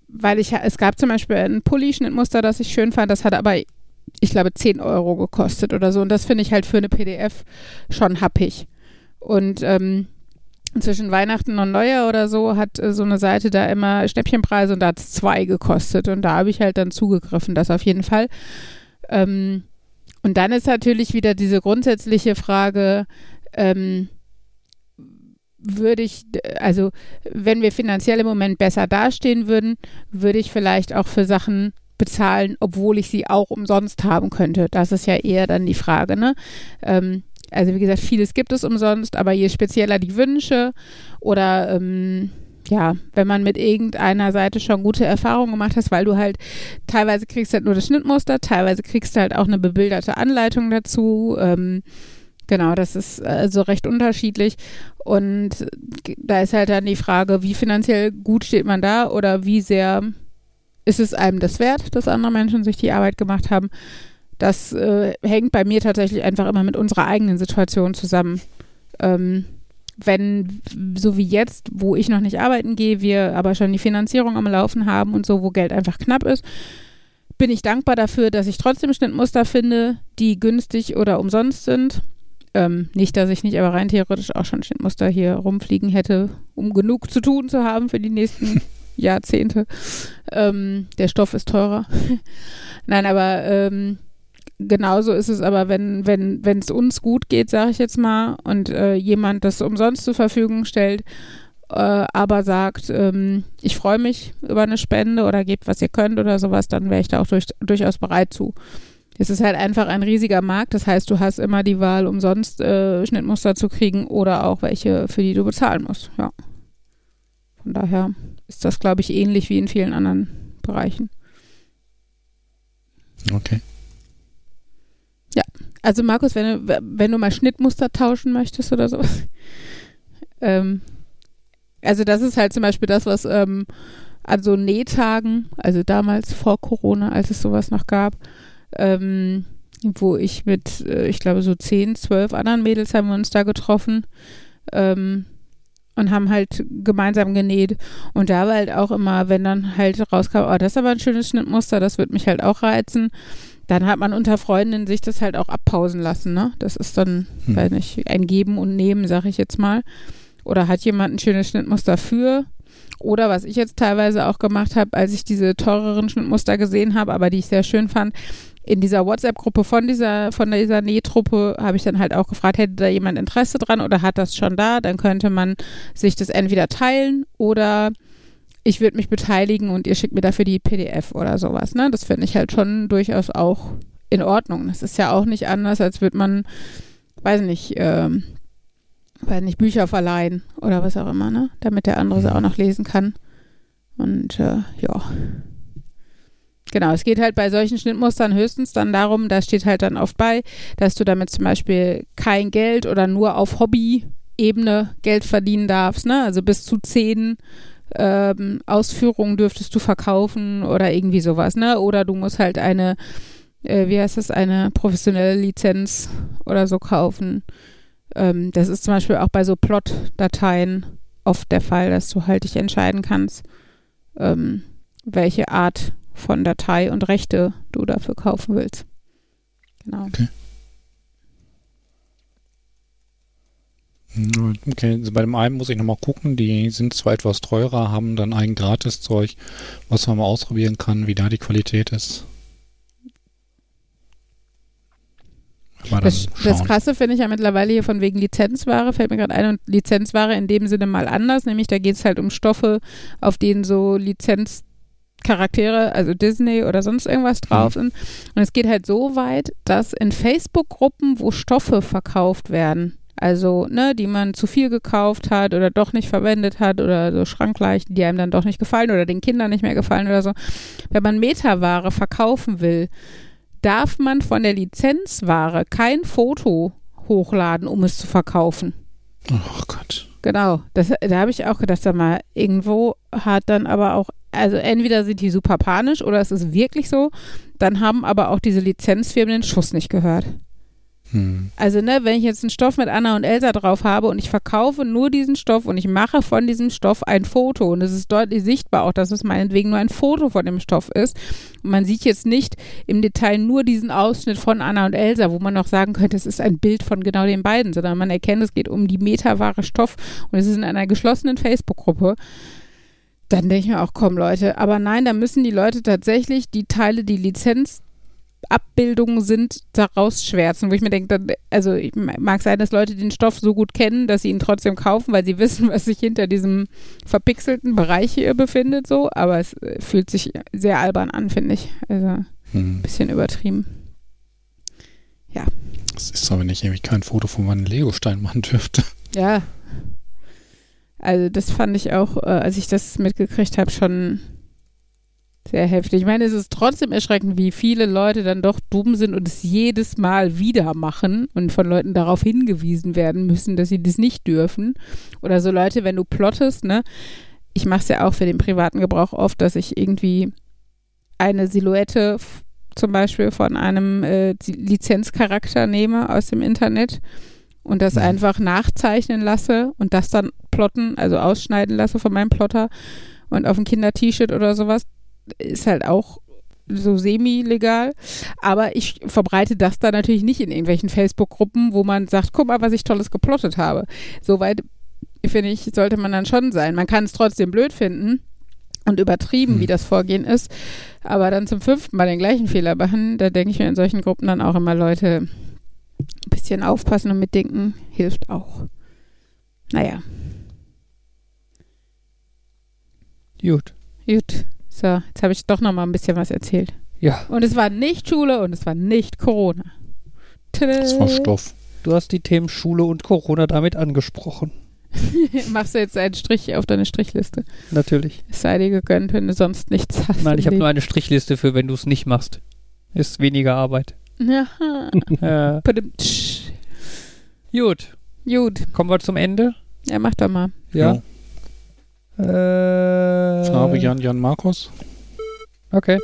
weil ich, es gab zum Beispiel ein Pulli-Schnittmuster, das ich schön fand, das hat aber, ich glaube, 10 Euro gekostet oder so. Und das finde ich halt für eine PDF schon happig. Und ähm, zwischen Weihnachten und Neujahr oder so hat äh, so eine Seite da immer Schnäppchenpreise und da hat es zwei gekostet. Und da habe ich halt dann zugegriffen, das auf jeden Fall. Ähm, und dann ist natürlich wieder diese grundsätzliche Frage, ähm, würde ich, also wenn wir finanziell im Moment besser dastehen würden, würde ich vielleicht auch für Sachen bezahlen, obwohl ich sie auch umsonst haben könnte. Das ist ja eher dann die Frage, ne? Ähm, also wie gesagt, vieles gibt es umsonst, aber je spezieller die Wünsche oder ähm, ja, wenn man mit irgendeiner Seite schon gute Erfahrungen gemacht hast, weil du halt teilweise kriegst halt nur das Schnittmuster, teilweise kriegst du halt auch eine bebilderte Anleitung dazu. Ähm, genau, das ist also recht unterschiedlich. Und da ist halt dann die Frage, wie finanziell gut steht man da oder wie sehr ist es einem das wert, dass andere Menschen sich die Arbeit gemacht haben. Das äh, hängt bei mir tatsächlich einfach immer mit unserer eigenen Situation zusammen. Ähm, wenn, so wie jetzt, wo ich noch nicht arbeiten gehe, wir aber schon die Finanzierung am Laufen haben und so, wo Geld einfach knapp ist, bin ich dankbar dafür, dass ich trotzdem Schnittmuster finde, die günstig oder umsonst sind. Ähm, nicht, dass ich nicht, aber rein theoretisch auch schon Schnittmuster hier rumfliegen hätte, um genug zu tun zu haben für die nächsten Jahrzehnte. Ähm, der Stoff ist teurer. Nein, aber ähm, genauso ist es aber, wenn wenn wenn es uns gut geht, sage ich jetzt mal, und äh, jemand das umsonst zur Verfügung stellt, äh, aber sagt, ähm, ich freue mich über eine Spende oder gebt, was ihr könnt oder sowas, dann wäre ich da auch durch, durchaus bereit zu. Es ist halt einfach ein riesiger Markt, das heißt, du hast immer die Wahl, umsonst äh, Schnittmuster zu kriegen oder auch welche, für die du bezahlen musst. Ja. Von daher ist das, glaube ich, ähnlich wie in vielen anderen Bereichen. Okay. Also Markus, wenn du, wenn du mal Schnittmuster tauschen möchtest oder sowas. ähm, also das ist halt zum Beispiel das, was ähm, an so Nähtagen, also damals vor Corona, als es sowas noch gab, ähm, wo ich mit, äh, ich glaube, so zehn, zwölf anderen Mädels haben wir uns da getroffen ähm, und haben halt gemeinsam genäht. Und da war halt auch immer, wenn dann halt rauskam, oh, das ist aber ein schönes Schnittmuster, das wird mich halt auch reizen dann hat man unter Freundinnen sich das halt auch abpausen lassen, ne? Das ist dann, hm. weiß nicht, ein Geben und Nehmen, sag ich jetzt mal. Oder hat jemand ein schönes Schnittmuster für? Oder was ich jetzt teilweise auch gemacht habe, als ich diese teureren Schnittmuster gesehen habe, aber die ich sehr schön fand, in dieser WhatsApp-Gruppe von dieser, von dieser Nähtruppe habe ich dann halt auch gefragt, hätte da jemand Interesse dran oder hat das schon da? Dann könnte man sich das entweder teilen oder ich würde mich beteiligen und ihr schickt mir dafür die PDF oder sowas. Ne? Das finde ich halt schon durchaus auch in Ordnung. Das ist ja auch nicht anders, als würde man, weiß nicht, ähm, weiß nicht, Bücher verleihen oder was auch immer, ne? Damit der andere sie auch noch lesen kann. Und äh, ja. Genau, es geht halt bei solchen Schnittmustern höchstens dann darum, da steht halt dann oft bei, dass du damit zum Beispiel kein Geld oder nur auf Hobby-Ebene Geld verdienen darfst, ne? Also bis zu zehn ähm, Ausführungen dürftest du verkaufen oder irgendwie sowas, ne? Oder du musst halt eine, äh, wie heißt das, eine professionelle Lizenz oder so kaufen. Ähm, das ist zum Beispiel auch bei so Plot-Dateien oft der Fall, dass du halt dich entscheiden kannst, ähm, welche Art von Datei und Rechte du dafür kaufen willst. Genau. Okay. Okay, also bei dem einen muss ich nochmal gucken. Die sind zwar etwas teurer, haben dann ein Gratis-Zeug, was man mal ausprobieren kann, wie da die Qualität ist. Das, das, Krasse finde ich ja mittlerweile hier von wegen Lizenzware, fällt mir gerade ein, und Lizenzware in dem Sinne mal anders, nämlich da geht es halt um Stoffe, auf denen so Lizenzcharaktere, also Disney oder sonst irgendwas drauf mhm. sind. Und es geht halt so weit, dass in Facebook-Gruppen, wo Stoffe verkauft werden, also, ne, die man zu viel gekauft hat oder doch nicht verwendet hat oder so Schrankleichen, die einem dann doch nicht gefallen oder den Kindern nicht mehr gefallen oder so. Wenn man Metaware verkaufen will, darf man von der Lizenzware kein Foto hochladen, um es zu verkaufen. Oh Gott. Genau, das, da habe ich auch gedacht, sag mal, irgendwo hat dann aber auch, also entweder sind die super panisch oder es ist wirklich so, dann haben aber auch diese Lizenzfirmen den Schuss nicht gehört. Hm. Also, ne, wenn ich jetzt einen Stoff mit Anna und Elsa drauf habe und ich verkaufe nur diesen Stoff und ich mache von diesem Stoff ein Foto und es ist deutlich sichtbar auch, dass es meinetwegen nur ein Foto von dem Stoff ist. Und man sieht jetzt nicht im Detail nur diesen Ausschnitt von Anna und Elsa, wo man noch sagen könnte, es ist ein Bild von genau den beiden, sondern man erkennt, es geht um die metaware Stoff und es ist in einer geschlossenen Facebook-Gruppe dann denke ich mir auch, komm Leute, aber nein, da müssen die Leute tatsächlich die Teile, die Lizenz Abbildungen sind, daraus schwärzen, wo ich mir denke, also mag sein, dass Leute den Stoff so gut kennen, dass sie ihn trotzdem kaufen, weil sie wissen, was sich hinter diesem verpixelten Bereich hier befindet, so, aber es äh, fühlt sich sehr albern an, finde ich. Also ein hm. bisschen übertrieben. Ja. Das ist so, wenn ich nämlich kein Foto von meinem Lego-Stein machen dürfte. Ja. Also das fand ich auch, äh, als ich das mitgekriegt habe, schon sehr heftig. Ich meine, es ist trotzdem erschreckend, wie viele Leute dann doch dumm sind und es jedes Mal wieder machen und von Leuten darauf hingewiesen werden müssen, dass sie das nicht dürfen. Oder so Leute, wenn du plottest, ne? Ich mache es ja auch für den privaten Gebrauch oft, dass ich irgendwie eine Silhouette zum Beispiel von einem äh, Lizenzcharakter nehme aus dem Internet und das mhm. einfach nachzeichnen lasse und das dann plotten, also ausschneiden lasse von meinem Plotter und auf ein Kinder-T-Shirt oder sowas ist halt auch so semi-legal. Aber ich verbreite das da natürlich nicht in irgendwelchen Facebook-Gruppen, wo man sagt, guck mal, was ich Tolles geplottet habe. Soweit, finde ich, sollte man dann schon sein. Man kann es trotzdem blöd finden und übertrieben, hm. wie das Vorgehen ist. Aber dann zum fünften Mal den gleichen Fehler machen, da denke ich mir in solchen Gruppen dann auch immer, Leute, ein bisschen aufpassen und mitdenken, hilft auch. Naja. Gut. Gut. So, jetzt habe ich doch noch mal ein bisschen was erzählt. Ja. Und es war nicht Schule und es war nicht Corona. Tada. Das war Stoff. Du hast die Themen Schule und Corona damit angesprochen. Machst du jetzt einen Strich auf deine Strichliste? Natürlich. Es sei dir gegönnt, wenn du sonst nichts hast. Nein, ich habe nur eine Strichliste für, wenn du es nicht machst. Ist weniger Arbeit. Ja. äh. Gut. Gut. Kommen wir zum Ende? Ja, mach doch mal. Ja. ja. Äh, Farbe Jan Jan Markus. Okay.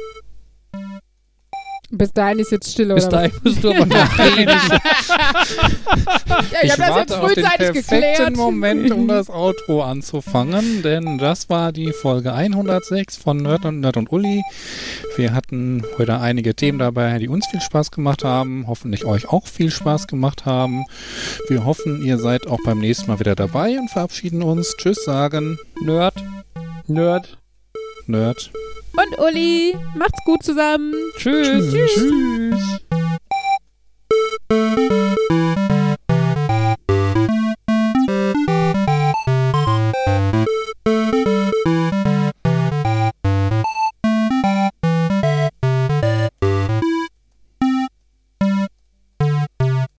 Bis dahin ist jetzt still, Bis dahin musst du aber noch reden. ja, ich, ich habe das jetzt frühzeitig geklärt. Moment, um das Outro anzufangen, denn das war die Folge 106 von Nerd und Nerd und Uli. Wir hatten heute einige Themen dabei, die uns viel Spaß gemacht haben, hoffentlich euch auch viel Spaß gemacht haben. Wir hoffen, ihr seid auch beim nächsten Mal wieder dabei und verabschieden uns. Tschüss sagen. Nerd. Nerd. Nerd und Uli. Macht's gut zusammen. Tschüss. Tschüss. Tschüss.